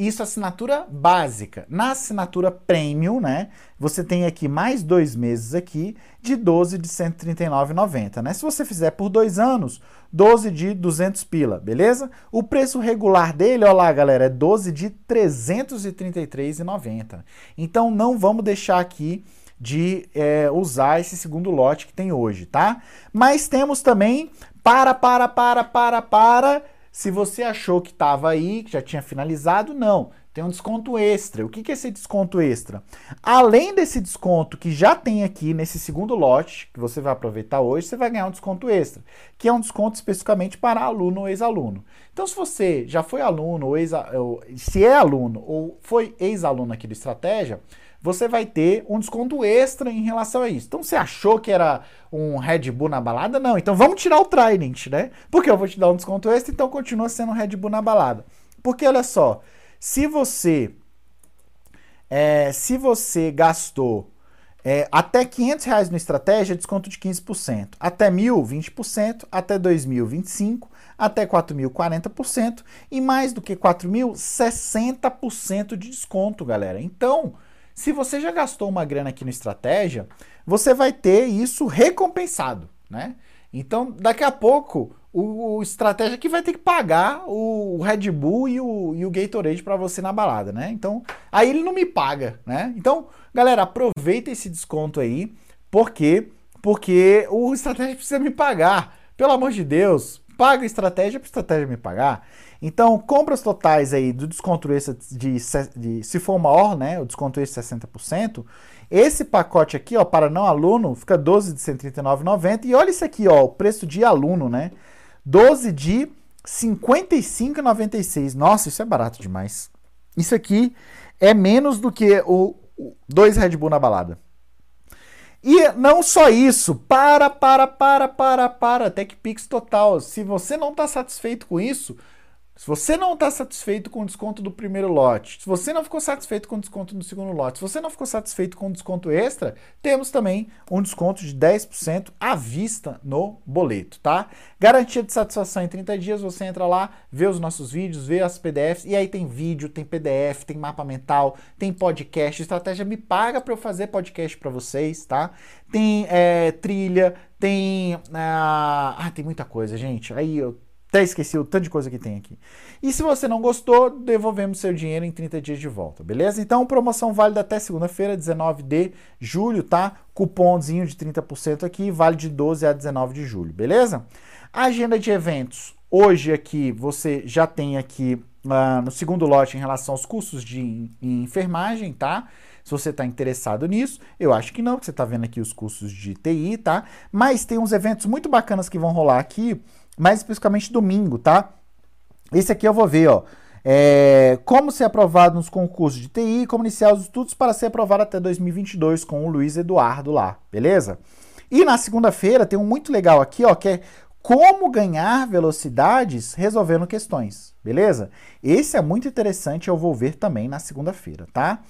Isso assinatura básica. Na assinatura premium, né? Você tem aqui mais dois meses aqui de 12 de 139,90, né? Se você fizer por dois anos, 12 de 200 pila, beleza? O preço regular dele, ó lá, galera, é 12 de 333,90. Então não vamos deixar aqui de é, usar esse segundo lote que tem hoje, tá? Mas temos também para, para, para, para, para se você achou que estava aí, que já tinha finalizado, não. Tem um desconto extra. O que, que é esse desconto extra? Além desse desconto que já tem aqui nesse segundo lote, que você vai aproveitar hoje, você vai ganhar um desconto extra, que é um desconto especificamente para aluno ou ex-aluno. Então, se você já foi aluno, ou ex se é aluno ou foi ex-aluno aqui do Estratégia, você vai ter um desconto extra em relação a isso. Então você achou que era um Red Bull na balada? Não, então vamos tirar o Trident, né? Porque eu vou te dar um desconto extra, então continua sendo um Red Bull na balada. Porque olha só, se você é, se você gastou é, até 500 reais no estratégia, desconto de 15%. Até mil, 20%. Até 2 mil, 25%. Até 4 mil, 40%. E mais do que 4 mil, 60% de desconto, galera. Então, se você já gastou uma grana aqui no estratégia, você vai ter isso recompensado, né? Então, daqui a pouco, o, o estratégia que vai ter que pagar o, o Red Bull e o, e o Gatorade para você na balada, né? Então, aí ele não me paga, né? Então, galera, aproveita esse desconto aí, porque porque o estratégia precisa me pagar. Pelo amor de Deus, paga estratégia para estratégia me pagar. Então, compras totais aí do desconto extra de, de se for maior, né, o desconto extra de 60%, esse pacote aqui, ó, para não aluno, fica 12 de 139,90 e olha isso aqui, ó, o preço de aluno, né? 12 de 55,96. Nossa, isso é barato demais. Isso aqui é menos do que o, o dois Red Bull na balada. E não só isso, para, para, para, para, para, TechPix total. Se você não está satisfeito com isso, se você não está satisfeito com o desconto do primeiro lote, se você não ficou satisfeito com o desconto do segundo lote, se você não ficou satisfeito com o desconto extra, temos também um desconto de 10% à vista no boleto, tá? Garantia de satisfação em 30 dias, você entra lá, vê os nossos vídeos, vê as PDFs, e aí tem vídeo, tem PDF, tem mapa mental, tem podcast. Estratégia me paga para eu fazer podcast para vocês, tá? Tem é, trilha, tem. Ah, ah, tem muita coisa, gente. Aí eu até esqueci o tanto de coisa que tem aqui. E se você não gostou, devolvemos seu dinheiro em 30 dias de volta, beleza? Então, promoção válida até segunda-feira, 19 de julho, tá? Cupomzinho de 30% aqui, vale de 12 a 19 de julho, beleza? Agenda de eventos. Hoje aqui você já tem aqui uh, no segundo lote em relação aos cursos de enfermagem, tá? Se você está interessado nisso, eu acho que não, porque você está vendo aqui os cursos de TI, tá? Mas tem uns eventos muito bacanas que vão rolar aqui mais especificamente domingo, tá? Esse aqui eu vou ver, ó. É, como ser aprovado nos concursos de TI, como iniciar os estudos para ser aprovado até 2022 com o Luiz Eduardo lá, beleza? E na segunda-feira tem um muito legal aqui, ó, que é como ganhar velocidades resolvendo questões, beleza? Esse é muito interessante, eu vou ver também na segunda-feira, tá?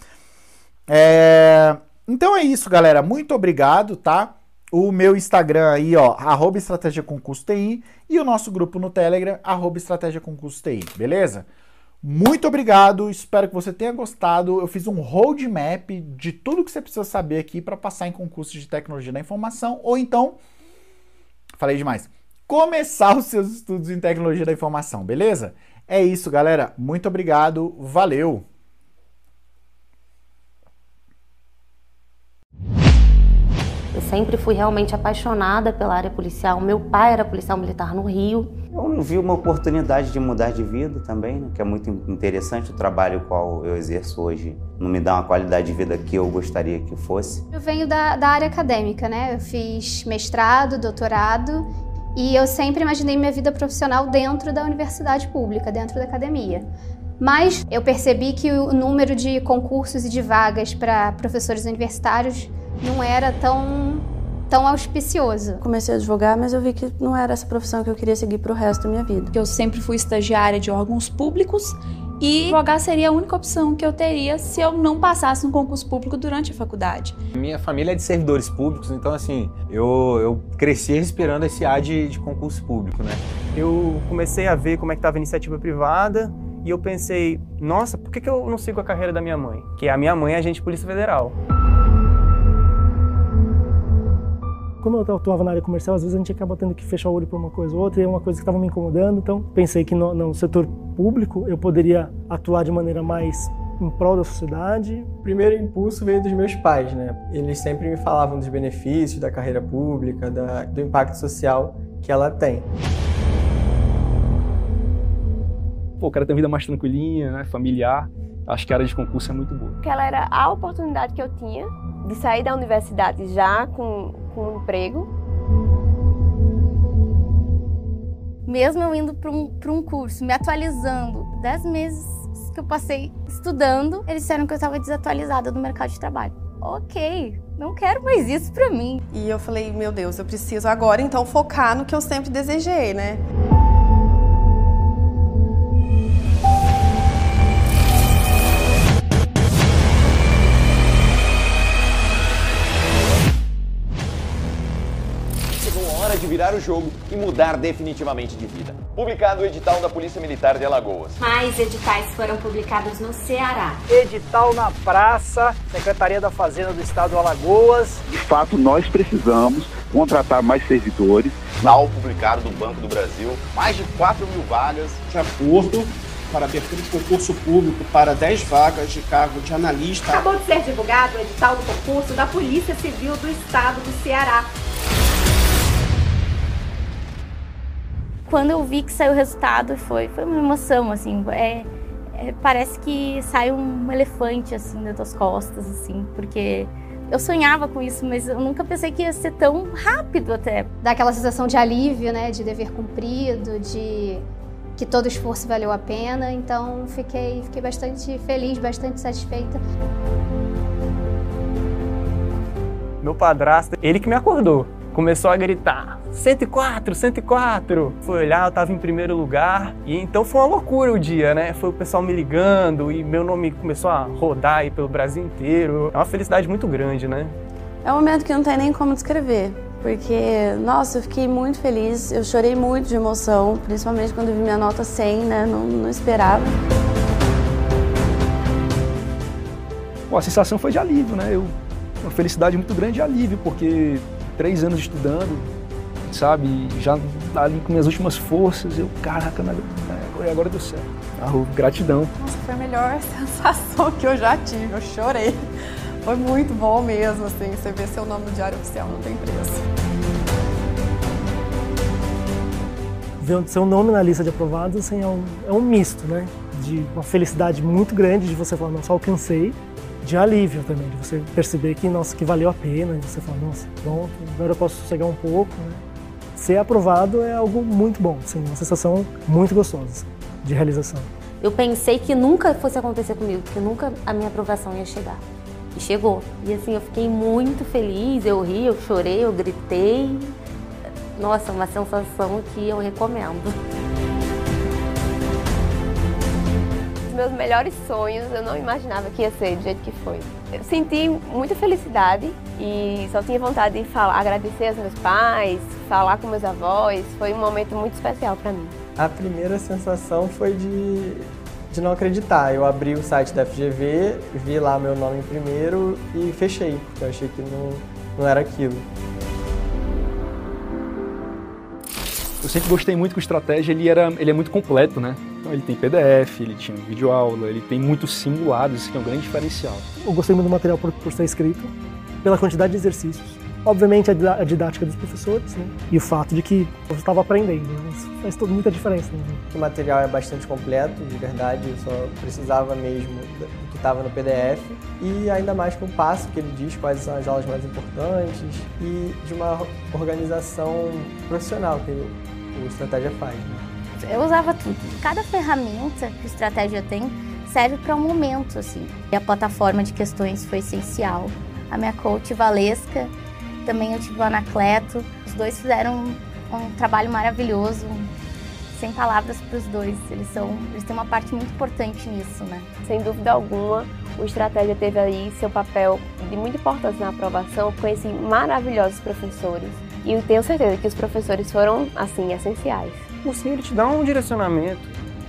É, então é isso, galera. Muito obrigado, tá? O meu Instagram aí, ó, arroba Estratégia Concurso TI, e o nosso grupo no Telegram, arroba Estratégia Concurso TI, beleza? Muito obrigado, espero que você tenha gostado. Eu fiz um roadmap de tudo que você precisa saber aqui para passar em concursos de tecnologia da informação ou então, falei demais, começar os seus estudos em tecnologia da informação, beleza? É isso, galera. Muito obrigado, valeu! Sempre fui realmente apaixonada pela área policial. Meu pai era policial militar no Rio. Eu vi uma oportunidade de mudar de vida também, né? que é muito interessante o trabalho qual eu exerço hoje. Não me dá uma qualidade de vida que eu gostaria que fosse. Eu venho da, da área acadêmica, né? Eu fiz mestrado, doutorado e eu sempre imaginei minha vida profissional dentro da universidade pública, dentro da academia. Mas eu percebi que o número de concursos e de vagas para professores universitários não era tão tão auspicioso. Comecei a advogar, mas eu vi que não era essa profissão que eu queria seguir para o resto da minha vida. Eu sempre fui estagiária de órgãos públicos e advogar seria a única opção que eu teria se eu não passasse no concurso público durante a faculdade. Minha família é de servidores públicos, então assim, eu, eu cresci respirando esse ar de, de concurso público, né? Eu comecei a ver como é que estava a iniciativa privada e eu pensei, nossa, por que, que eu não sigo a carreira da minha mãe? Que a minha mãe é agente de Polícia Federal. Como eu atuava na área comercial, às vezes a gente acaba tendo que fechar o olho para uma coisa ou outra, e é uma coisa que estava me incomodando. Então, pensei que no, no, setor público eu poderia atuar de maneira mais em prol da sociedade. O primeiro impulso veio dos meus pais, né? Eles sempre me falavam dos benefícios da carreira pública, da, do impacto social que ela tem. Pô, o cara tem uma vida mais tranquilinha, né? familiar. Acho que a área de concurso é muito boa. Porque ela era a oportunidade que eu tinha de sair da universidade já com, com um emprego. Mesmo eu indo para um, um curso, me atualizando, dez meses que eu passei estudando, eles disseram que eu estava desatualizada no mercado de trabalho. Ok, não quero mais isso para mim. E eu falei, meu Deus, eu preciso agora então focar no que eu sempre desejei, né? Virar o jogo e mudar definitivamente de vida. Publicado o edital da Polícia Militar de Alagoas. Mais editais foram publicados no Ceará. Edital na praça, Secretaria da Fazenda do Estado do Alagoas. De fato, nós precisamos contratar mais servidores. Edital publicado do Banco do Brasil, mais de 4 mil vagas. De acordo para abertura de concurso público para 10 vagas de cargo de analista. Acabou de ser divulgado o edital do concurso da Polícia Civil do Estado do Ceará. Quando eu vi que saiu o resultado, foi, foi uma emoção, assim, é, é, parece que sai um elefante, assim, das tuas costas, assim, porque eu sonhava com isso, mas eu nunca pensei que ia ser tão rápido até. Dá aquela sensação de alívio, né, de dever cumprido, de que todo esforço valeu a pena, então fiquei, fiquei bastante feliz, bastante satisfeita. Meu padrasto, ele que me acordou começou a gritar 104, 104. Foi olhar, eu tava em primeiro lugar e então foi uma loucura o dia, né? Foi o pessoal me ligando e meu nome começou a rodar aí pelo Brasil inteiro. É uma felicidade muito grande, né? É um momento que não tem nem como descrever, porque, nossa, eu fiquei muito feliz, eu chorei muito de emoção, principalmente quando vi minha nota 100, né? Não, não esperava. Pô, a sensação foi de alívio, né? Eu, uma felicidade muito grande de alívio, porque três anos estudando, sabe? Já ali com minhas últimas forças, eu, caraca, agora, agora deu certo. Ah, gratidão. Nossa, foi a melhor sensação que eu já tive, eu chorei. Foi muito bom mesmo, assim, você ver seu nome no Diário Oficial, não tem preço. Ver seu nome na lista de aprovados, assim, é um, é um misto, né? De uma felicidade muito grande de você falar, nossa, alcancei, de alívio também, de você perceber que, nossa, que valeu a pena, e você fala, nossa, pronto, agora eu posso sossegar um pouco, né? Ser aprovado é algo muito bom, assim, uma sensação muito gostosa de realização. Eu pensei que nunca fosse acontecer comigo, que nunca a minha aprovação ia chegar. E chegou. E assim, eu fiquei muito feliz, eu ri, eu chorei, eu gritei. Nossa, uma sensação que eu recomendo. Meus melhores sonhos, eu não imaginava que ia ser do jeito que foi. Eu senti muita felicidade e só tinha vontade de falar, agradecer aos meus pais, falar com meus avós. Foi um momento muito especial para mim. A primeira sensação foi de de não acreditar. Eu abri o site da FGV, vi lá meu nome primeiro e fechei, porque eu achei que não, não era aquilo. Eu sempre gostei muito que o estratégia ele era, ele é muito completo, né? Então ele tem PDF, ele tinha videoaula, ele tem muitos simulados, isso que é um grande diferencial. Eu gostei muito do material por, por ser escrito, pela quantidade de exercícios. Obviamente a didática dos professores né? e o fato de que eu estava aprendendo, né? isso faz toda muita diferença. Né? O material é bastante completo, de verdade, eu só precisava mesmo do que estava no PDF e ainda mais com o passo que ele diz quais são as aulas mais importantes e de uma organização profissional que o Estratégia faz. Né? Eu usava tudo. Cada ferramenta que Estratégia tem serve para um momento, assim. E a plataforma de questões foi essencial. A minha coach Valesca também eu tive o Anacleto. Os dois fizeram um, um trabalho maravilhoso, sem palavras para os dois. Eles são, eles têm uma parte muito importante nisso, né? Sem dúvida alguma, o Estratégia teve aí seu papel de muita importância na aprovação. Conheci maravilhosos professores e tenho certeza que os professores foram assim essenciais. O sim ele te dá um direcionamento.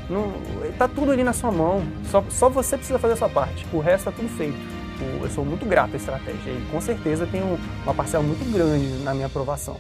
Não, tá tudo ali na sua mão. Só, só você precisa fazer a sua parte. O resto tá tudo feito. Eu sou muito grato à estratégia e com certeza tenho uma parcela muito grande na minha aprovação.